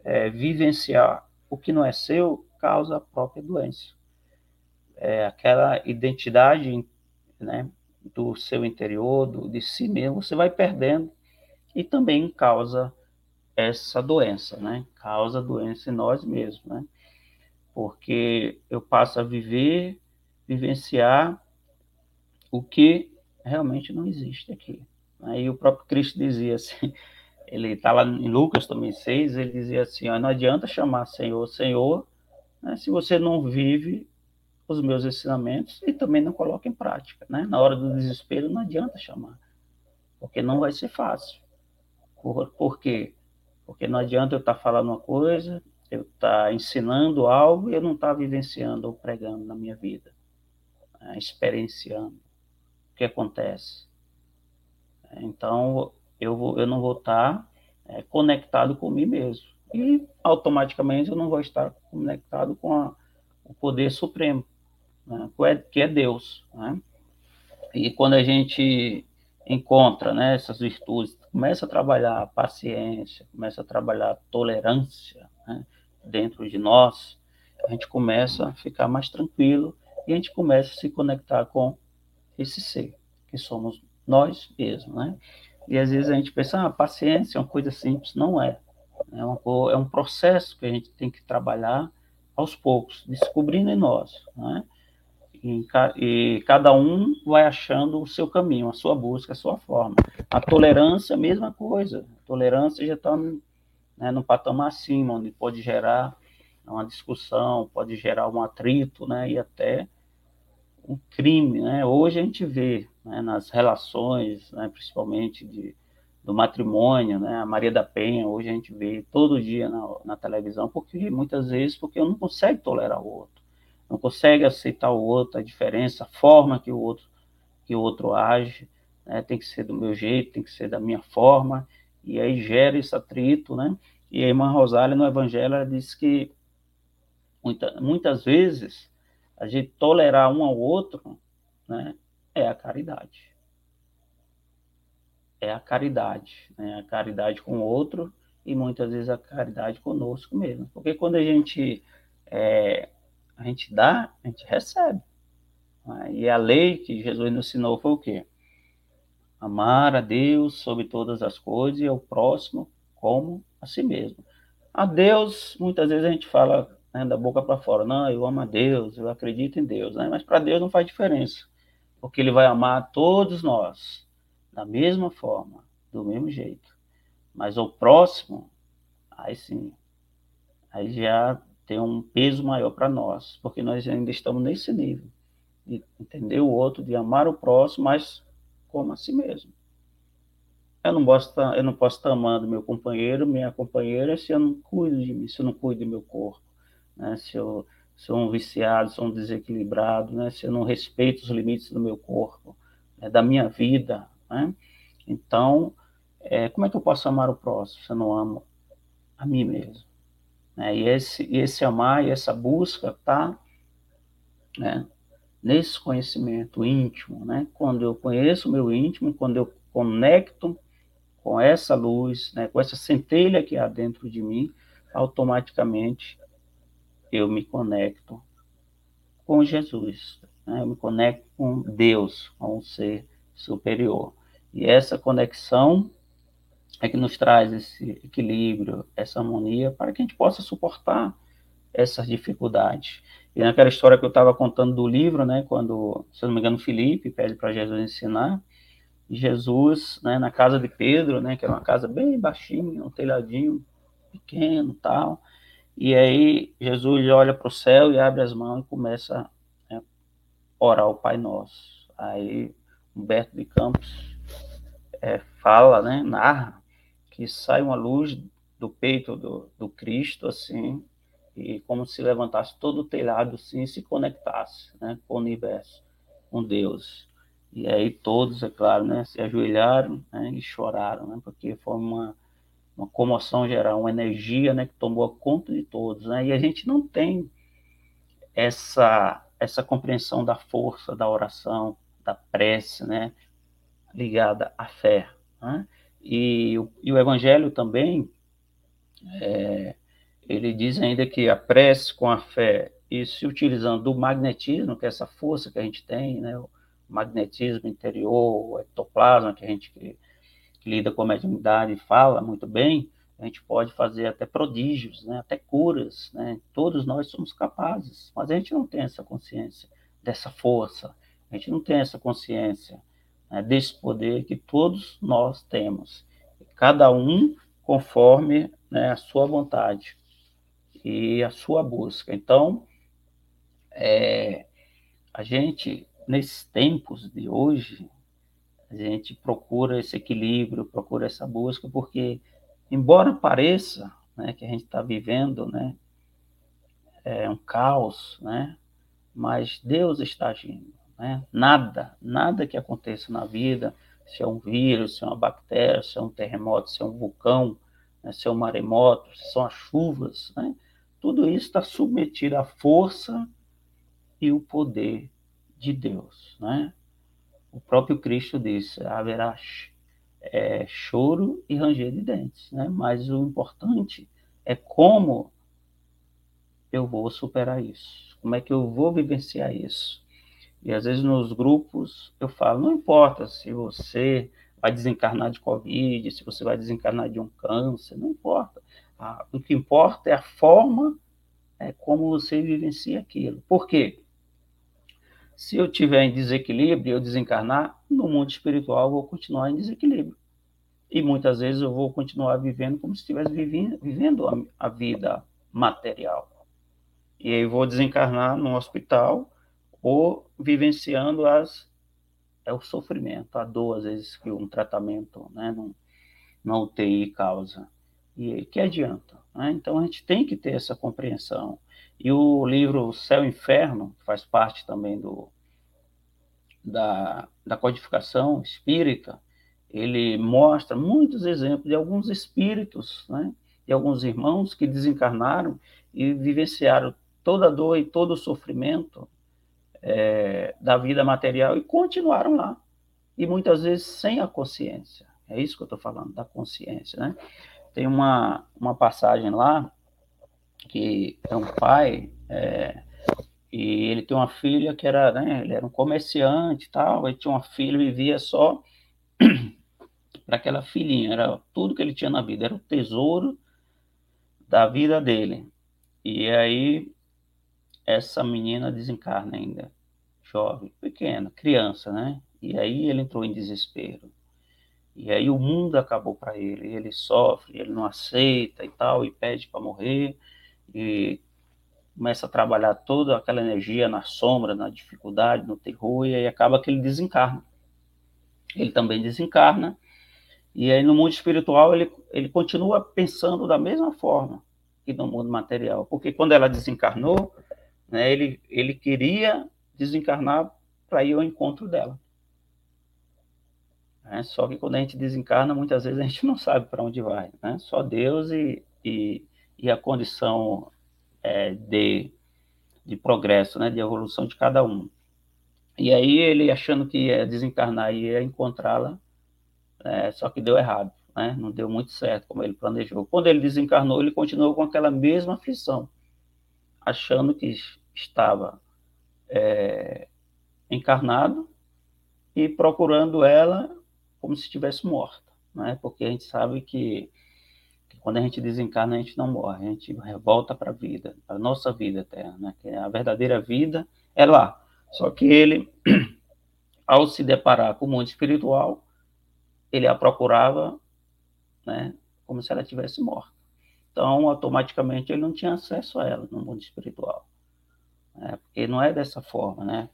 é, vivenciar o que não é seu causa a própria doença. É, aquela identidade né, do seu interior, do, de si mesmo, você vai perdendo e também causa essa doença, né? Causa doença em nós mesmos, né? Porque eu passo a viver, vivenciar o que realmente não existe aqui. Aí o próprio Cristo dizia assim, <laughs> ele está lá em Lucas também 6, ele dizia assim, ó, não adianta chamar Senhor, Senhor, né, se você não vive os meus ensinamentos e também não coloca em prática, né? Na hora do desespero não adianta chamar, porque não vai ser fácil. Por, por quê? Porque não adianta eu estar tá falando uma coisa, eu estar tá ensinando algo e eu não estar tá vivenciando ou pregando na minha vida, né? experienciando o que acontece. Então, eu, vou, eu não vou estar é, conectado com mim mesmo. E automaticamente eu não vou estar conectado com a, o poder supremo, né, que é Deus. Né? E quando a gente encontra né, essas virtudes, começa a trabalhar a paciência, começa a trabalhar a tolerância né, dentro de nós, a gente começa a ficar mais tranquilo e a gente começa a se conectar com esse ser, que somos nós mesmos. Né? E às vezes a gente pensa, ah, paciência é uma coisa simples. Não é. É, uma, é um processo que a gente tem que trabalhar aos poucos, descobrindo em nós. Né? E, e, cada um vai achando o seu caminho, a sua busca, a sua forma. A tolerância, mesma coisa. A tolerância já está né, no patamar acima, onde pode gerar uma discussão, pode gerar um atrito, né, e até um crime. Né? Hoje a gente vê né, nas relações, né, principalmente de, do matrimônio, né, a Maria da Penha, hoje a gente vê todo dia na, na televisão, porque muitas vezes porque eu não consegue tolerar o outro, não consegue aceitar o outro, a diferença, a forma que o outro que o outro age, né, tem que ser do meu jeito, tem que ser da minha forma, e aí gera esse atrito, né? E a irmã Rosália no Evangelho ela diz que muita, muitas vezes a gente tolerar um ao outro, né, é a caridade. É a caridade, né? A caridade com o outro e muitas vezes a caridade conosco mesmo. Porque quando a gente é, a gente dá, a gente recebe. E a lei que Jesus nos ensinou foi o quê? Amar a Deus sobre todas as coisas e ao próximo como a si mesmo. A Deus, muitas vezes a gente fala né, da boca para fora, não, eu amo a Deus, eu acredito em Deus, né? mas para Deus não faz diferença porque ele vai amar todos nós da mesma forma, do mesmo jeito. Mas o próximo, aí sim, aí já tem um peso maior para nós, porque nós ainda estamos nesse nível de entender o outro, de amar o próximo, mas como a si mesmo. Eu não posso eu não posso estar amando meu companheiro, minha companheira, se eu não cuido de mim, se eu não cuido do meu corpo, né? se eu sou um viciado, sou um desequilibrado, né? se eu não respeito os limites do meu corpo, né? da minha vida. Né? Então, é, como é que eu posso amar o próximo se eu não amo a mim mesmo? Né? E, esse, esse amar e essa busca está né, nesse conhecimento íntimo. Né? Quando eu conheço o meu íntimo, quando eu conecto com essa luz, né, com essa centelha que há dentro de mim, automaticamente eu me conecto com Jesus. né? eu me conecto com Deus, com um ser superior. E essa conexão é que nos traz esse equilíbrio, essa harmonia, para que a gente possa suportar essas dificuldades. E naquela história que eu estava contando do livro, né, quando, se não me engano, Felipe pede para Jesus ensinar, Jesus, né, na casa de Pedro, né, que era uma casa bem baixinha, um telhadinho pequeno, tal. E aí Jesus olha para o céu e abre as mãos e começa a né, orar o Pai Nosso. Aí Humberto de Campos é, fala, né, narra que sai uma luz do peito do, do Cristo, assim, e como se levantasse todo o telhado assim, e se conectasse né, com o universo, com Deus. E aí todos, é claro, né, se ajoelharam né, e choraram, né, porque foi uma, uma comoção geral, uma energia né, que tomou conta de todos. Né, e a gente não tem essa, essa compreensão da força da oração, da prece, né, ligada à fé. Né? E, e o Evangelho também, é, ele diz ainda que a prece com a fé e se utilizando do magnetismo, que é essa força que a gente tem, né, o magnetismo interior, o ectoplasma, que a gente que, que lida com a mediunidade fala muito bem, a gente pode fazer até prodígios, né, até curas, né, todos nós somos capazes, mas a gente não tem essa consciência dessa força, a gente não tem essa consciência né, desse poder que todos nós temos, cada um conforme né, a sua vontade e a sua busca. Então, é, a gente, nesses tempos de hoje, a gente procura esse equilíbrio, procura essa busca, porque, embora pareça né, que a gente está vivendo né, é um caos, né, mas Deus está agindo. Né? Nada, nada que aconteça na vida, se é um vírus, se é uma bactéria, se é um terremoto, se é um vulcão, né, se é um maremoto, se são as chuvas, né? tudo isso está submetido à força e o poder de Deus. Né? O próprio Cristo disse: haverá é, choro e ranger de dentes, né? mas o importante é como eu vou superar isso, como é que eu vou vivenciar isso. E às vezes nos grupos eu falo: não importa se você vai desencarnar de Covid, se você vai desencarnar de um câncer, não importa. O que importa é a forma é, como você vivencia aquilo. Por quê? Se eu tiver em desequilíbrio, eu desencarnar, no mundo espiritual eu vou continuar em desequilíbrio. E muitas vezes eu vou continuar vivendo como se estivesse vivendo, a, a vida material. E aí vou desencarnar no hospital ou vivenciando as é o sofrimento, a dor, às vezes, que um tratamento né, não, não UTI causa. E que adianta? Né? Então a gente tem que ter essa compreensão. E o livro Céu e Inferno, que faz parte também do, da, da codificação espírita, ele mostra muitos exemplos de alguns espíritos, né, de alguns irmãos que desencarnaram e vivenciaram toda a dor e todo o sofrimento é, da vida material e continuaram lá. E muitas vezes sem a consciência. É isso que eu estou falando, da consciência. Né? Tem uma, uma passagem lá que é um pai é, e ele tem uma filha que era, né, ele era um comerciante e tal, ele tinha uma filha e vivia só <clears throat> para aquela filhinha, era tudo que ele tinha na vida, era o tesouro da vida dele. E aí essa menina desencarna ainda, jovem, pequena, criança, né? E aí ele entrou em desespero. E aí o mundo acabou para ele, ele sofre, ele não aceita e tal, e pede para morrer, e começa a trabalhar toda aquela energia na sombra, na dificuldade, no terror, e aí acaba que ele desencarna. Ele também desencarna, e aí no mundo espiritual ele, ele continua pensando da mesma forma que no mundo material, porque quando ela desencarnou, né, ele, ele queria desencarnar para ir ao encontro dela. Né? Só que quando a gente desencarna, muitas vezes a gente não sabe para onde vai. Né? Só Deus e, e, e a condição é, de, de progresso, né? de evolução de cada um. E aí ele achando que ia desencarnar e ia encontrá-la, é, só que deu errado, né? não deu muito certo como ele planejou. Quando ele desencarnou, ele continuou com aquela mesma aflição, achando que estava é, encarnado e procurando ela como se estivesse morta, né? Porque a gente sabe que, que, quando a gente desencarna a gente não morre, a gente volta para a vida, a nossa vida eterna, né? Que a verdadeira vida é lá. Só que ele, <clears throat> ao se deparar com o mundo espiritual, ele a procurava, né? Como se ela tivesse morta. Então, automaticamente ele não tinha acesso a ela no mundo espiritual. Né? Porque não é dessa forma, né?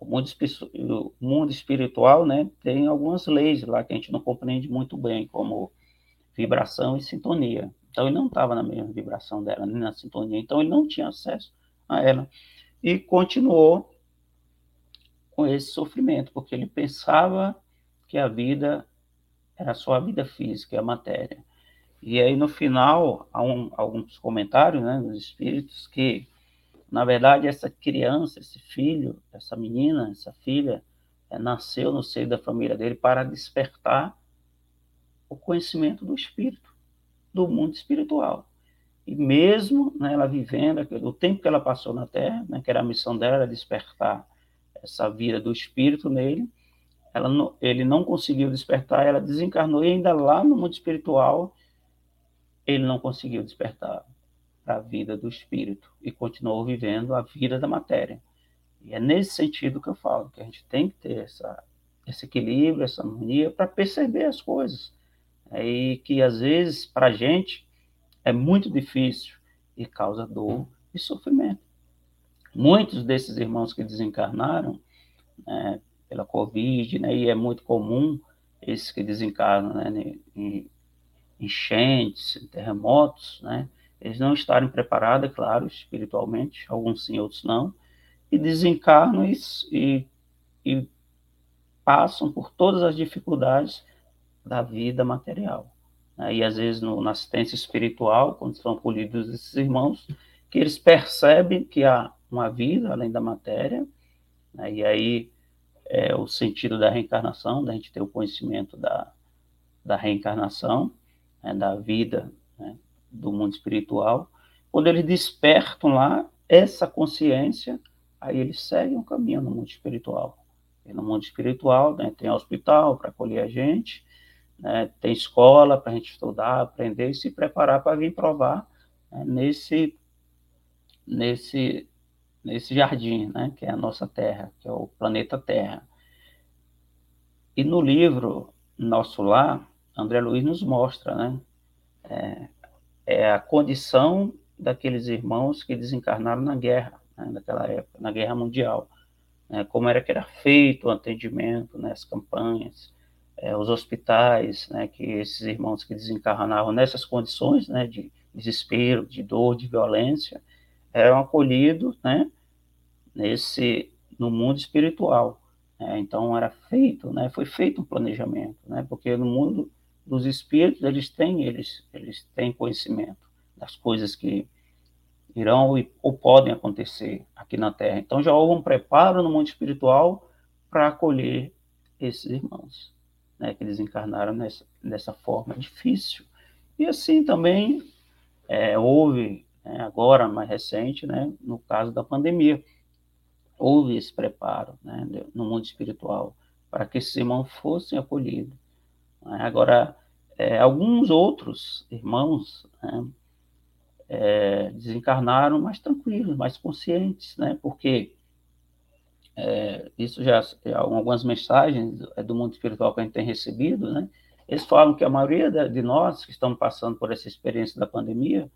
O mundo, o mundo espiritual, né, tem algumas leis lá que a gente não compreende muito bem, como vibração e sintonia. Então ele não estava na mesma vibração dela, nem na sintonia, então ele não tinha acesso a ela. E continuou com esse sofrimento, porque ele pensava que a vida era só a vida física, a matéria. E aí no final há um, alguns comentários, né, dos espíritos que na verdade, essa criança, esse filho, essa menina, essa filha, é, nasceu no seio da família dele para despertar o conhecimento do espírito, do mundo espiritual. E mesmo né, ela vivendo o tempo que ela passou na Terra, né, que era a missão dela, despertar essa vida do espírito nele, não, ele não conseguiu despertar, ela desencarnou e ainda lá no mundo espiritual ele não conseguiu despertar para a vida do espírito e continuou vivendo a vida da matéria. E é nesse sentido que eu falo, que a gente tem que ter essa, esse equilíbrio, essa harmonia para perceber as coisas. É, e que às vezes, para a gente, é muito difícil e causa dor e sofrimento. Muitos desses irmãos que desencarnaram né, pela Covid, né, e é muito comum esses que desencarnam né, em enchentes, terremotos, né, eles não estarem preparados, é claro, espiritualmente, alguns sim, outros não, e desencarnam e, e, e passam por todas as dificuldades da vida material. Né? E às vezes no, na assistência espiritual, quando são acolhidos esses irmãos, que eles percebem que há uma vida além da matéria, né? e aí é o sentido da reencarnação, da gente ter o conhecimento da, da reencarnação, né? da vida? Do mundo espiritual, quando eles despertam lá essa consciência, aí eles seguem o caminho no mundo espiritual. E no mundo espiritual né, tem hospital para acolher a gente, né, tem escola para a gente estudar, aprender e se preparar para vir provar né, nesse, nesse, nesse jardim, né, que é a nossa Terra, que é o planeta Terra. E no livro Nosso Lar, André Luiz nos mostra né, é, é a condição daqueles irmãos que desencarnaram na guerra, né, naquela época, na guerra mundial. Né, como era que era feito o atendimento, né, as campanhas, é, os hospitais, né, que esses irmãos que desencarnavam nessas condições né, de desespero, de dor, de violência, eram acolhidos né, nesse, no mundo espiritual. Né, então era feito, né, foi feito um planejamento, né, porque no mundo dos espíritos, eles têm, eles, eles têm conhecimento das coisas que irão ou podem acontecer aqui na Terra. Então já houve um preparo no mundo espiritual para acolher esses irmãos, né, que eles encarnaram nessa, dessa forma difícil. E assim também é, houve, né, agora mais recente, né, no caso da pandemia, houve esse preparo né, no mundo espiritual para que esses irmãos fossem acolhidos. Né? Agora, é, alguns outros irmãos né, é, desencarnaram mais tranquilos, mais conscientes, né? Porque é, isso já algumas mensagens é, do mundo espiritual que a gente tem recebido, né? Eles falam que a maioria de nós que estamos passando por essa experiência da pandemia,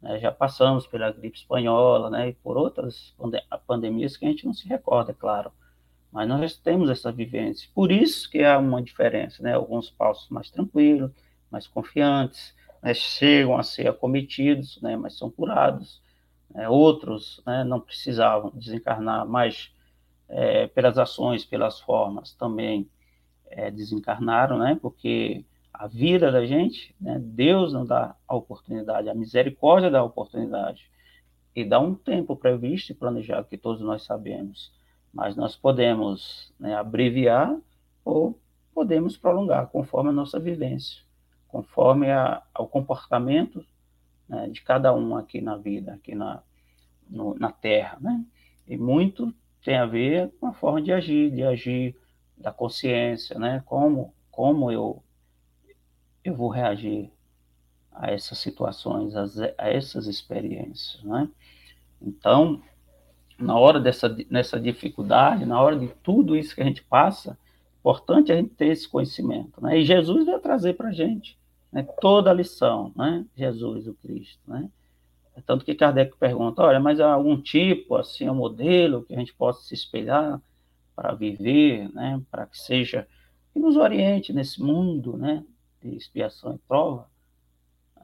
né, já passamos pela gripe espanhola, né? E por outras pandemias que a gente não se recorda, é claro. Mas nós temos essa vivência. Por isso que há uma diferença, né? Alguns passos mais tranquilos, mais confiantes, né? chegam a ser acometidos, né? Mas são curados. Né? Outros né? não precisavam desencarnar, mas é, pelas ações, pelas formas também é, desencarnaram, né? Porque a vida da gente, né? Deus não dá a oportunidade, a misericórdia dá a oportunidade e dá um tempo previsto e planejado que todos nós sabemos mas nós podemos né, abreviar ou podemos prolongar, conforme a nossa vivência, conforme a, ao comportamento né, de cada um aqui na vida, aqui na, no, na Terra. Né? E muito tem a ver com a forma de agir, de agir da consciência, né? Como, como eu, eu vou reagir a essas situações, a, a essas experiências, né? Então, na hora dessa nessa dificuldade, na hora de tudo isso que a gente passa, importante a gente ter esse conhecimento, né? E Jesus vai trazer para a gente né, toda a lição, né? Jesus, o Cristo, né? Tanto que Kardec pergunta, olha, mas há algum tipo, assim, um modelo que a gente possa se espelhar para viver, né? Para que seja, que nos oriente nesse mundo, né? De expiação e prova.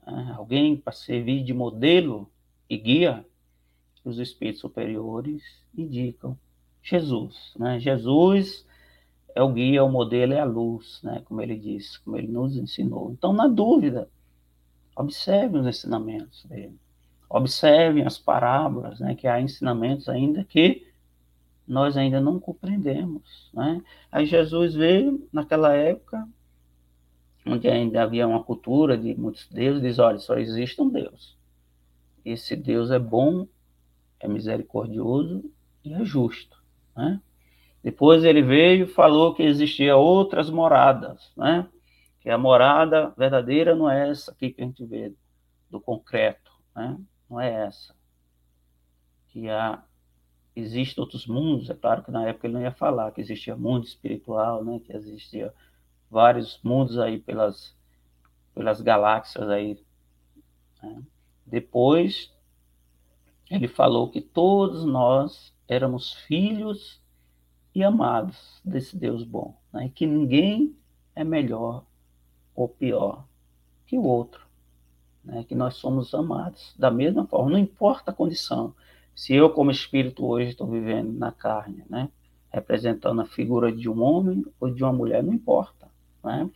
É, alguém para servir de modelo e guia os espíritos superiores indicam Jesus, né? Jesus é o guia, é o modelo, é a luz, né? Como ele disse, como ele nos ensinou. Então, na dúvida, observe os ensinamentos dele. Observem as parábolas, né? Que há ensinamentos ainda que nós ainda não compreendemos, né? Aí Jesus veio naquela época onde ainda havia uma cultura de muitos deuses, diz, olha, só existe um Deus. Esse Deus é bom, é misericordioso e é justo, né? Depois ele veio e falou que existia outras moradas, né? Que a morada verdadeira não é essa aqui que a gente vê do concreto, né? Não é essa. Que há existem outros mundos, é claro que na época ele não ia falar que existia mundo espiritual, né? Que existia vários mundos aí pelas pelas galáxias aí. Né? Depois ele falou que todos nós éramos filhos e amados desse Deus bom, né? que ninguém é melhor ou pior que o outro, né? que nós somos amados da mesma forma, não importa a condição. Se eu, como espírito, hoje estou vivendo na carne, né? representando a figura de um homem ou de uma mulher, não importa. Né?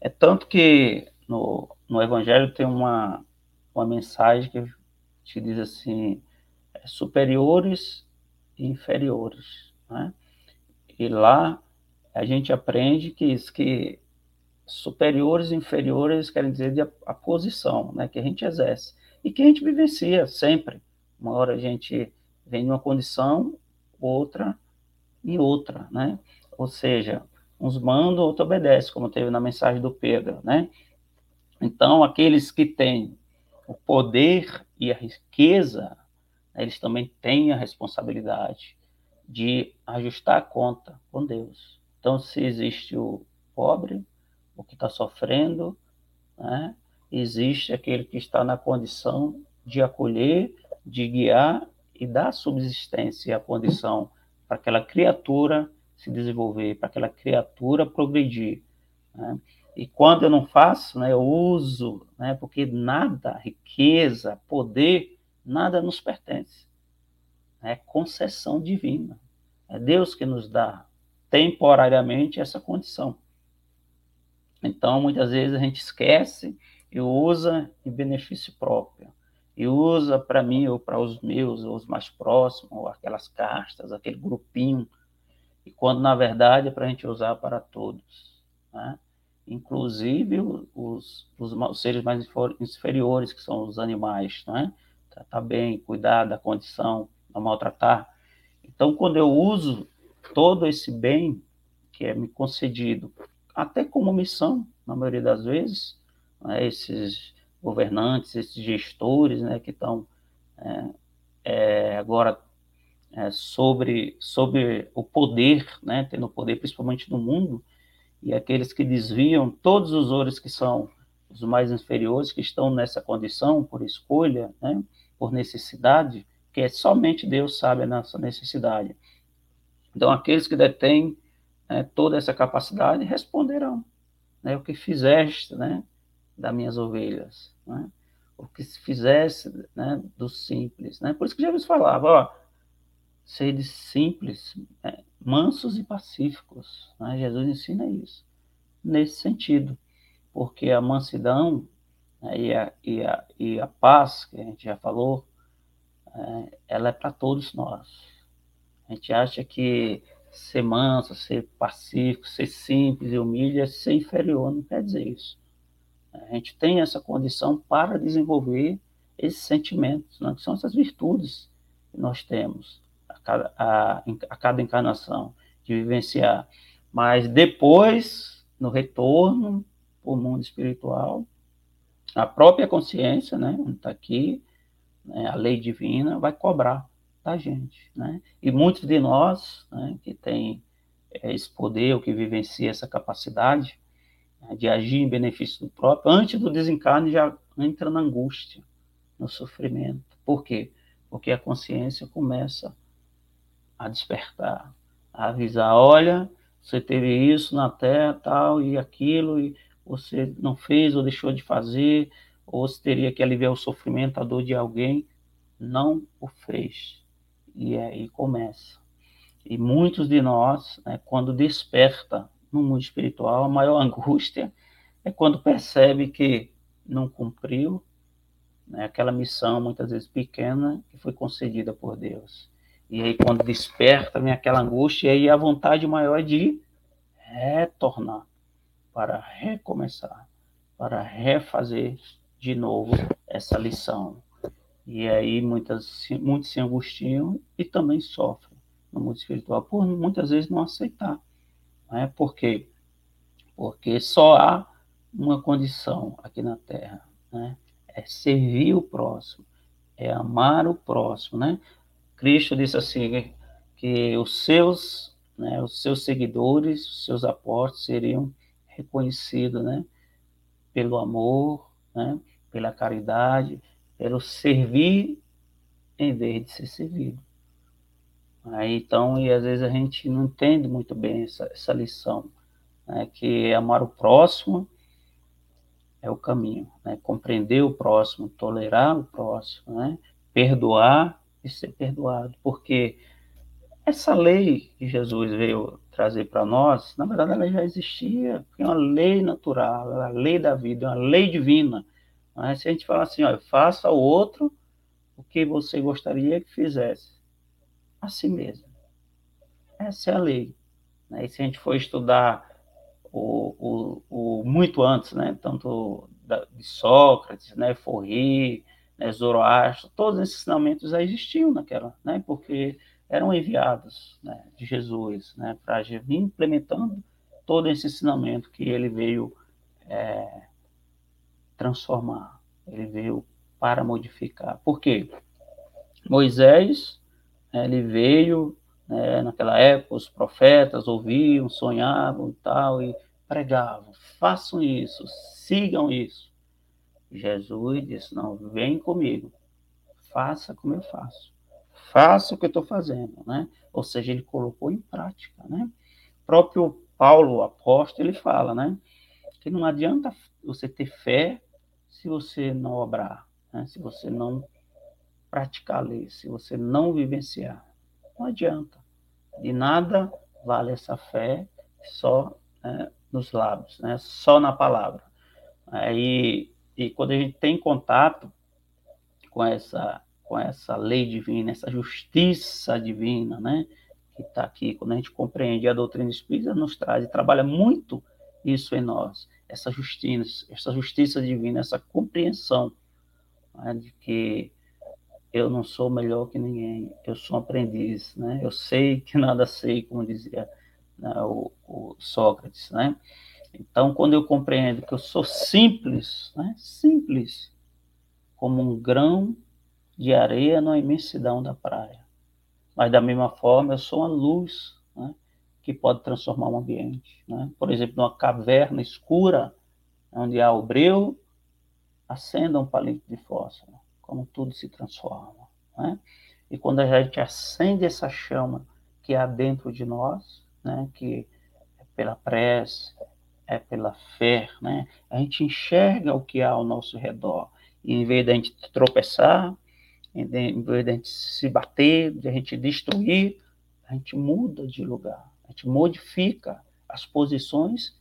É tanto que no, no Evangelho tem uma, uma mensagem que te diz assim: é, superiores e inferiores. Né? E lá a gente aprende que isso que superiores e inferiores querem dizer de a, a, posição né, que a gente exerce e que a gente vivencia sempre. Uma hora a gente vem em uma condição, outra em outra, né? Ou seja, uns mandam, outros obedecem, como teve na mensagem do Pedro, né? Então, aqueles que têm o poder e a riqueza, né, eles também têm a responsabilidade de ajustar a conta com Deus. Então, se existe o pobre, o que está sofrendo, né? existe aquele que está na condição de acolher, de guiar e dar subsistência e a condição para aquela criatura se desenvolver, para aquela criatura progredir. Né? E quando eu não faço, né, eu uso, né, porque nada, riqueza, poder, nada nos pertence. É concessão divina. É Deus que nos dá temporariamente essa condição. Então, muitas vezes a gente esquece e usa em benefício próprio. E usa para mim ou para os meus, ou os mais próximos, ou aquelas castas, aquele grupinho. E quando, na verdade, é para a gente usar para todos. Né? Inclusive os, os, os, seres mais inferiores, que são os animais. Né? Tratar bem, cuidar da condição, não maltratar. Então, quando eu uso todo esse bem que é me concedido, até como missão, na maioria das vezes, né, esses governantes, esses gestores né, que estão é, é, agora é, sobre, sobre o poder, né, tendo poder principalmente no mundo, e aqueles que desviam todos os outros que são os mais inferiores, que estão nessa condição por escolha, né, por necessidade, que é somente Deus sabe a nossa necessidade. Então, aqueles que detêm né, toda essa capacidade responderão. Né, o que fizeste né, das minhas ovelhas, né, o que fizesse né, dos simples. Né? Por isso que Jesus falava, ó, sede simples, né, mansos e pacíficos. Né? Jesus ensina isso, nesse sentido, porque a mansidão né, e, a, e, a, e a paz, que a gente já falou, é, ela é para todos nós. A gente acha que ser manso, ser pacífico, ser simples e humilde é ser inferior, não quer dizer isso. A gente tem essa condição para desenvolver esses sentimentos, né, que são essas virtudes que nós temos. Cada, a, a cada encarnação, de vivenciar. Mas depois, no retorno para o mundo espiritual, a própria consciência, né, está aqui, né, a lei divina, vai cobrar da gente. Né? E muitos de nós né, que têm é, esse poder, ou que vivencia essa capacidade né, de agir em benefício do próprio, antes do desencarne já entra na angústia, no sofrimento. Por quê? Porque a consciência começa a despertar, a avisar, olha, você teve isso na Terra, tal, e aquilo, e você não fez ou deixou de fazer, ou você teria que aliviar o sofrimento, a dor de alguém, não o fez. E aí começa. E muitos de nós, né, quando desperta no mundo espiritual, a maior <laughs> angústia é quando percebe que não cumpriu né, aquela missão, muitas vezes pequena, que foi concedida por Deus. E aí, quando desperta, vem aquela angústia, e aí a vontade maior é de retornar, para recomeçar, para refazer de novo essa lição. E aí, muitas, muitos se angustiam e também sofrem no mundo espiritual, por muitas vezes não aceitar. Não é? Por quê? Porque só há uma condição aqui na Terra, né? é servir o próximo, é amar o próximo, né? Cristo disse assim que os seus, né, os seus seguidores, os seus apóstolos seriam reconhecidos, né, pelo amor, né, pela caridade, pelo servir em vez de ser servido. Aí, então, e às vezes a gente não entende muito bem essa, essa lição, né, que amar o próximo é o caminho, né, compreender o próximo, tolerar o próximo, né, perdoar e ser perdoado, porque essa lei que Jesus veio trazer para nós, na verdade ela já existia, é uma lei natural, é a lei da vida, é uma lei divina. Mas se a gente falar assim, ó, faça ao outro o que você gostaria que fizesse, a si mesmo. Essa é a lei. Né? E se a gente for estudar o, o, o muito antes, né, tanto da, de Sócrates, né, Forri, né, Zoroastro, todos esses ensinamentos já existiam naquela, né, porque eram enviados né, de Jesus né, para vir implementando todo esse ensinamento que ele veio é, transformar, ele veio para modificar. Por quê? Moisés, né, ele veio, né, naquela época, os profetas ouviam, sonhavam e tal, e pregavam, façam isso, sigam isso. Jesus disse: Não, vem comigo, faça como eu faço, faça o que eu estou fazendo, né? Ou seja, ele colocou em prática, né? O próprio Paulo, o apóstolo, ele fala, né? Que não adianta você ter fé se você não obrar, né? se você não praticar a lei, se você não vivenciar. Não adianta. De nada vale essa fé só né, nos lábios, né? só na palavra. Aí e quando a gente tem contato com essa, com essa lei divina, essa justiça divina, né? Que está aqui, quando a gente compreende a doutrina espírita, nos traz e trabalha muito isso em nós, essa justiça, essa justiça divina, essa compreensão né, de que eu não sou melhor que ninguém, eu sou um aprendiz, né? Eu sei que nada sei, como dizia né, o, o Sócrates, né? Então, quando eu compreendo que eu sou simples, né? simples, como um grão de areia na imensidão da praia. Mas, da mesma forma, eu sou uma luz né? que pode transformar um ambiente. Né? Por exemplo, numa caverna escura, onde há o breu, acenda um palito de fósforo, como tudo se transforma. Né? E quando a gente acende essa chama que há dentro de nós, né? que é pela prece, é pela fé, né? A gente enxerga o que há ao nosso redor. E em vez de a gente tropeçar, em vez de a gente se bater, de a gente destruir, a gente muda de lugar. A gente modifica as posições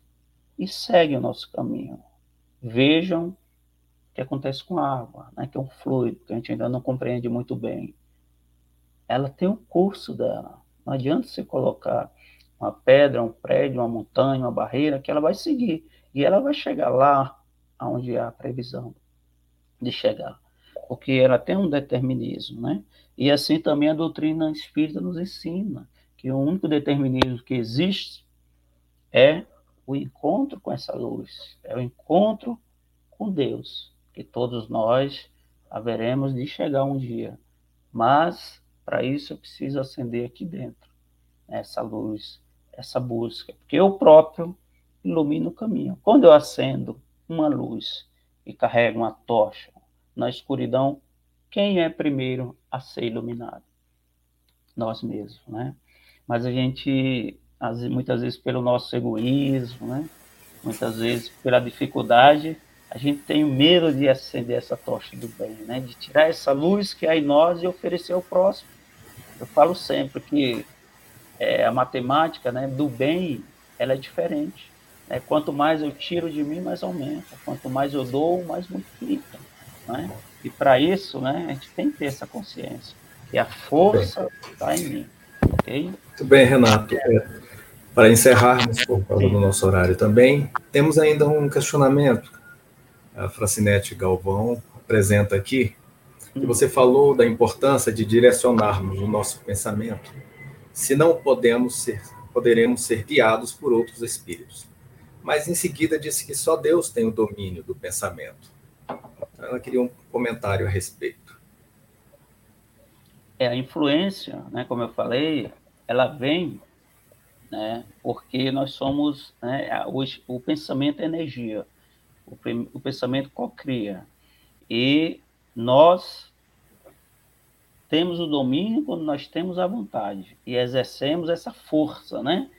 e segue o nosso caminho. Vejam o que acontece com a água, né? que é um fluido que a gente ainda não compreende muito bem. Ela tem o um curso dela. Não adianta você colocar uma pedra, um prédio, uma montanha, uma barreira, que ela vai seguir. E ela vai chegar lá onde há a previsão de chegar. porque ela tem um determinismo, né? E assim também a doutrina espírita nos ensina que o único determinismo que existe é o encontro com essa luz, é o encontro com Deus, que todos nós haveremos de chegar um dia. Mas para isso eu preciso acender aqui dentro essa luz, essa busca, porque eu próprio ilumino o caminho. Quando eu acendo uma luz e carrego uma tocha na escuridão, quem é primeiro a ser iluminado? Nós mesmos, né? Mas a gente, muitas vezes pelo nosso egoísmo, né? Muitas vezes pela dificuldade, a gente tem medo de acender essa tocha do bem, né? De tirar essa luz que há em nós e oferecer ao próximo. Eu falo sempre que é, a matemática, né, do bem, ela é diferente. Né? Quanto mais eu tiro de mim, mais aumenta. Quanto mais eu dou, mais multiplica. Né? E para isso, né, a gente tem que ter essa consciência, que a força está em mim. Okay? Muito bem, Renato. É, para encerrarmos, por causa do nosso horário também, temos ainda um questionamento. A Fracinete Galvão apresenta aqui, que você falou da importância de direcionarmos o nosso pensamento, se não podemos ser, poderemos ser guiados por outros espíritos mas em seguida disse que só Deus tem o domínio do pensamento. Ela queria um comentário a respeito. É, a influência, né, como eu falei, ela vem né, porque nós somos, né, o, o pensamento é energia, o, o pensamento cocria, e nós temos o domínio quando nós temos a vontade e exercemos essa força, né?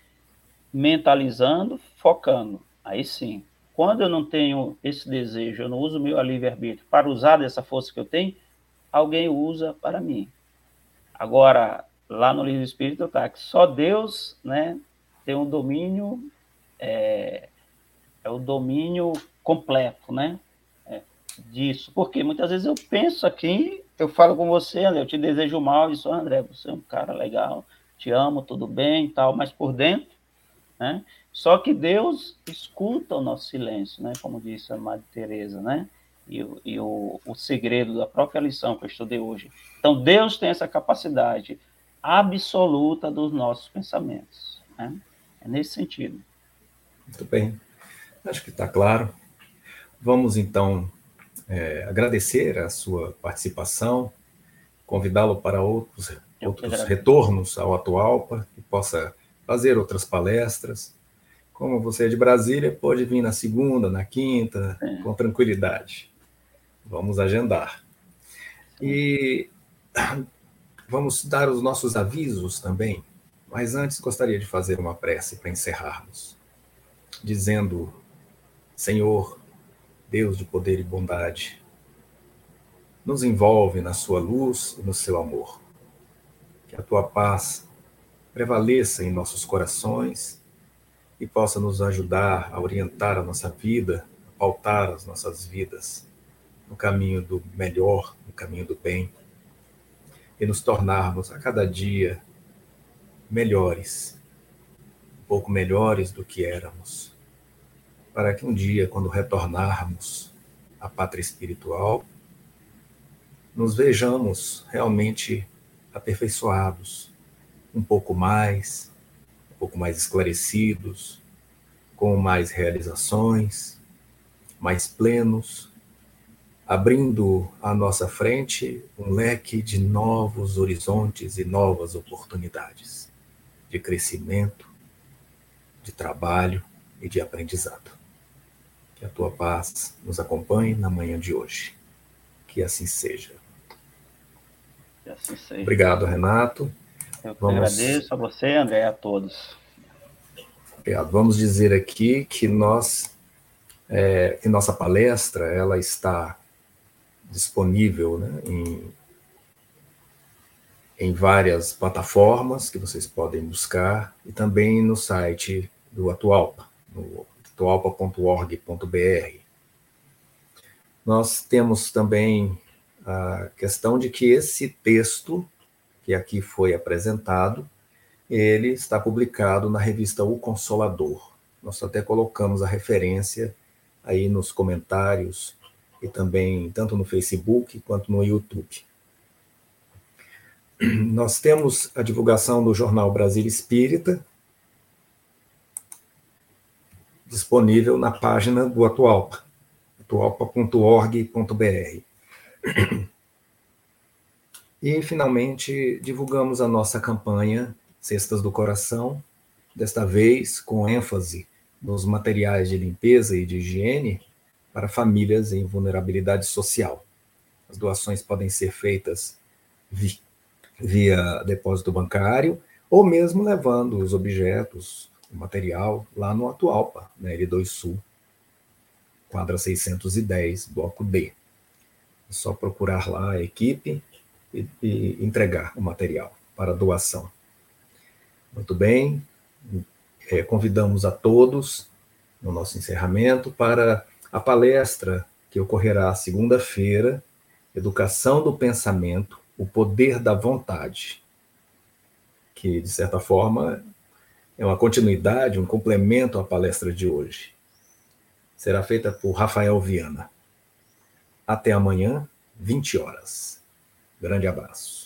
mentalizando, focando. Aí sim. Quando eu não tenho esse desejo, eu não uso meu livre-arbítrio para usar dessa força que eu tenho, alguém usa para mim. Agora, lá no livro espírito está que só Deus né, tem um domínio, é, é o domínio completo, né? É, disso. Porque muitas vezes eu penso aqui, eu falo com você, André, eu te desejo mal, isso, André, você é um cara legal, te amo, tudo bem e tal, mas por dentro né? Só que Deus escuta o nosso silêncio, né? como disse a Madre Teresa, né? E, e o, o segredo da própria lição que eu estudei hoje. Então, Deus tem essa capacidade absoluta dos nossos pensamentos. Né? É nesse sentido. Muito bem. Acho que está claro. Vamos, então, é, agradecer a sua participação, convidá-lo para outros, outros retornos ao Atualpa, que possa fazer outras palestras. Como você é de Brasília, pode vir na segunda, na quinta, é. com tranquilidade. Vamos agendar. E vamos dar os nossos avisos também, mas antes gostaria de fazer uma prece para encerrarmos, dizendo: Senhor, Deus de poder e bondade, nos envolve na sua luz e no seu amor. Que a tua paz prevaleça em nossos corações e possa nos ajudar a orientar a nossa vida, a pautar as nossas vidas no caminho do melhor, no caminho do bem, e nos tornarmos a cada dia melhores, um pouco melhores do que éramos, para que um dia, quando retornarmos à pátria espiritual, nos vejamos realmente aperfeiçoados um pouco mais, um pouco mais esclarecidos, com mais realizações, mais plenos, abrindo à nossa frente um leque de novos horizontes e novas oportunidades de crescimento, de trabalho e de aprendizado. Que a tua paz nos acompanhe na manhã de hoje. Que assim seja. Que assim seja. Obrigado, Renato. Eu Vamos... agradeço a você, André, e a todos. Obrigado. Vamos dizer aqui que nós, é, que nossa palestra, ela está disponível né, em, em várias plataformas que vocês podem buscar e também no site do Atualpa, no atualpa.org.br. Nós temos também a questão de que esse texto que aqui foi apresentado, ele está publicado na revista O Consolador. Nós até colocamos a referência aí nos comentários e também tanto no Facebook quanto no YouTube. Nós temos a divulgação do jornal Brasil Espírita, disponível na página do Atualpa, atualpa.org.br. E, finalmente, divulgamos a nossa campanha Cestas do Coração, desta vez com ênfase nos materiais de limpeza e de higiene para famílias em vulnerabilidade social. As doações podem ser feitas via depósito bancário ou mesmo levando os objetos, o material, lá no Atualpa, na L2 Sul, quadra 610, bloco D. É só procurar lá a equipe e, e entregar o material para doação. Muito bem, é, convidamos a todos no nosso encerramento para a palestra que ocorrerá segunda-feira, Educação do Pensamento, o Poder da Vontade, que, de certa forma, é uma continuidade, um complemento à palestra de hoje. Será feita por Rafael Viana. Até amanhã, 20 horas. Grande abraço.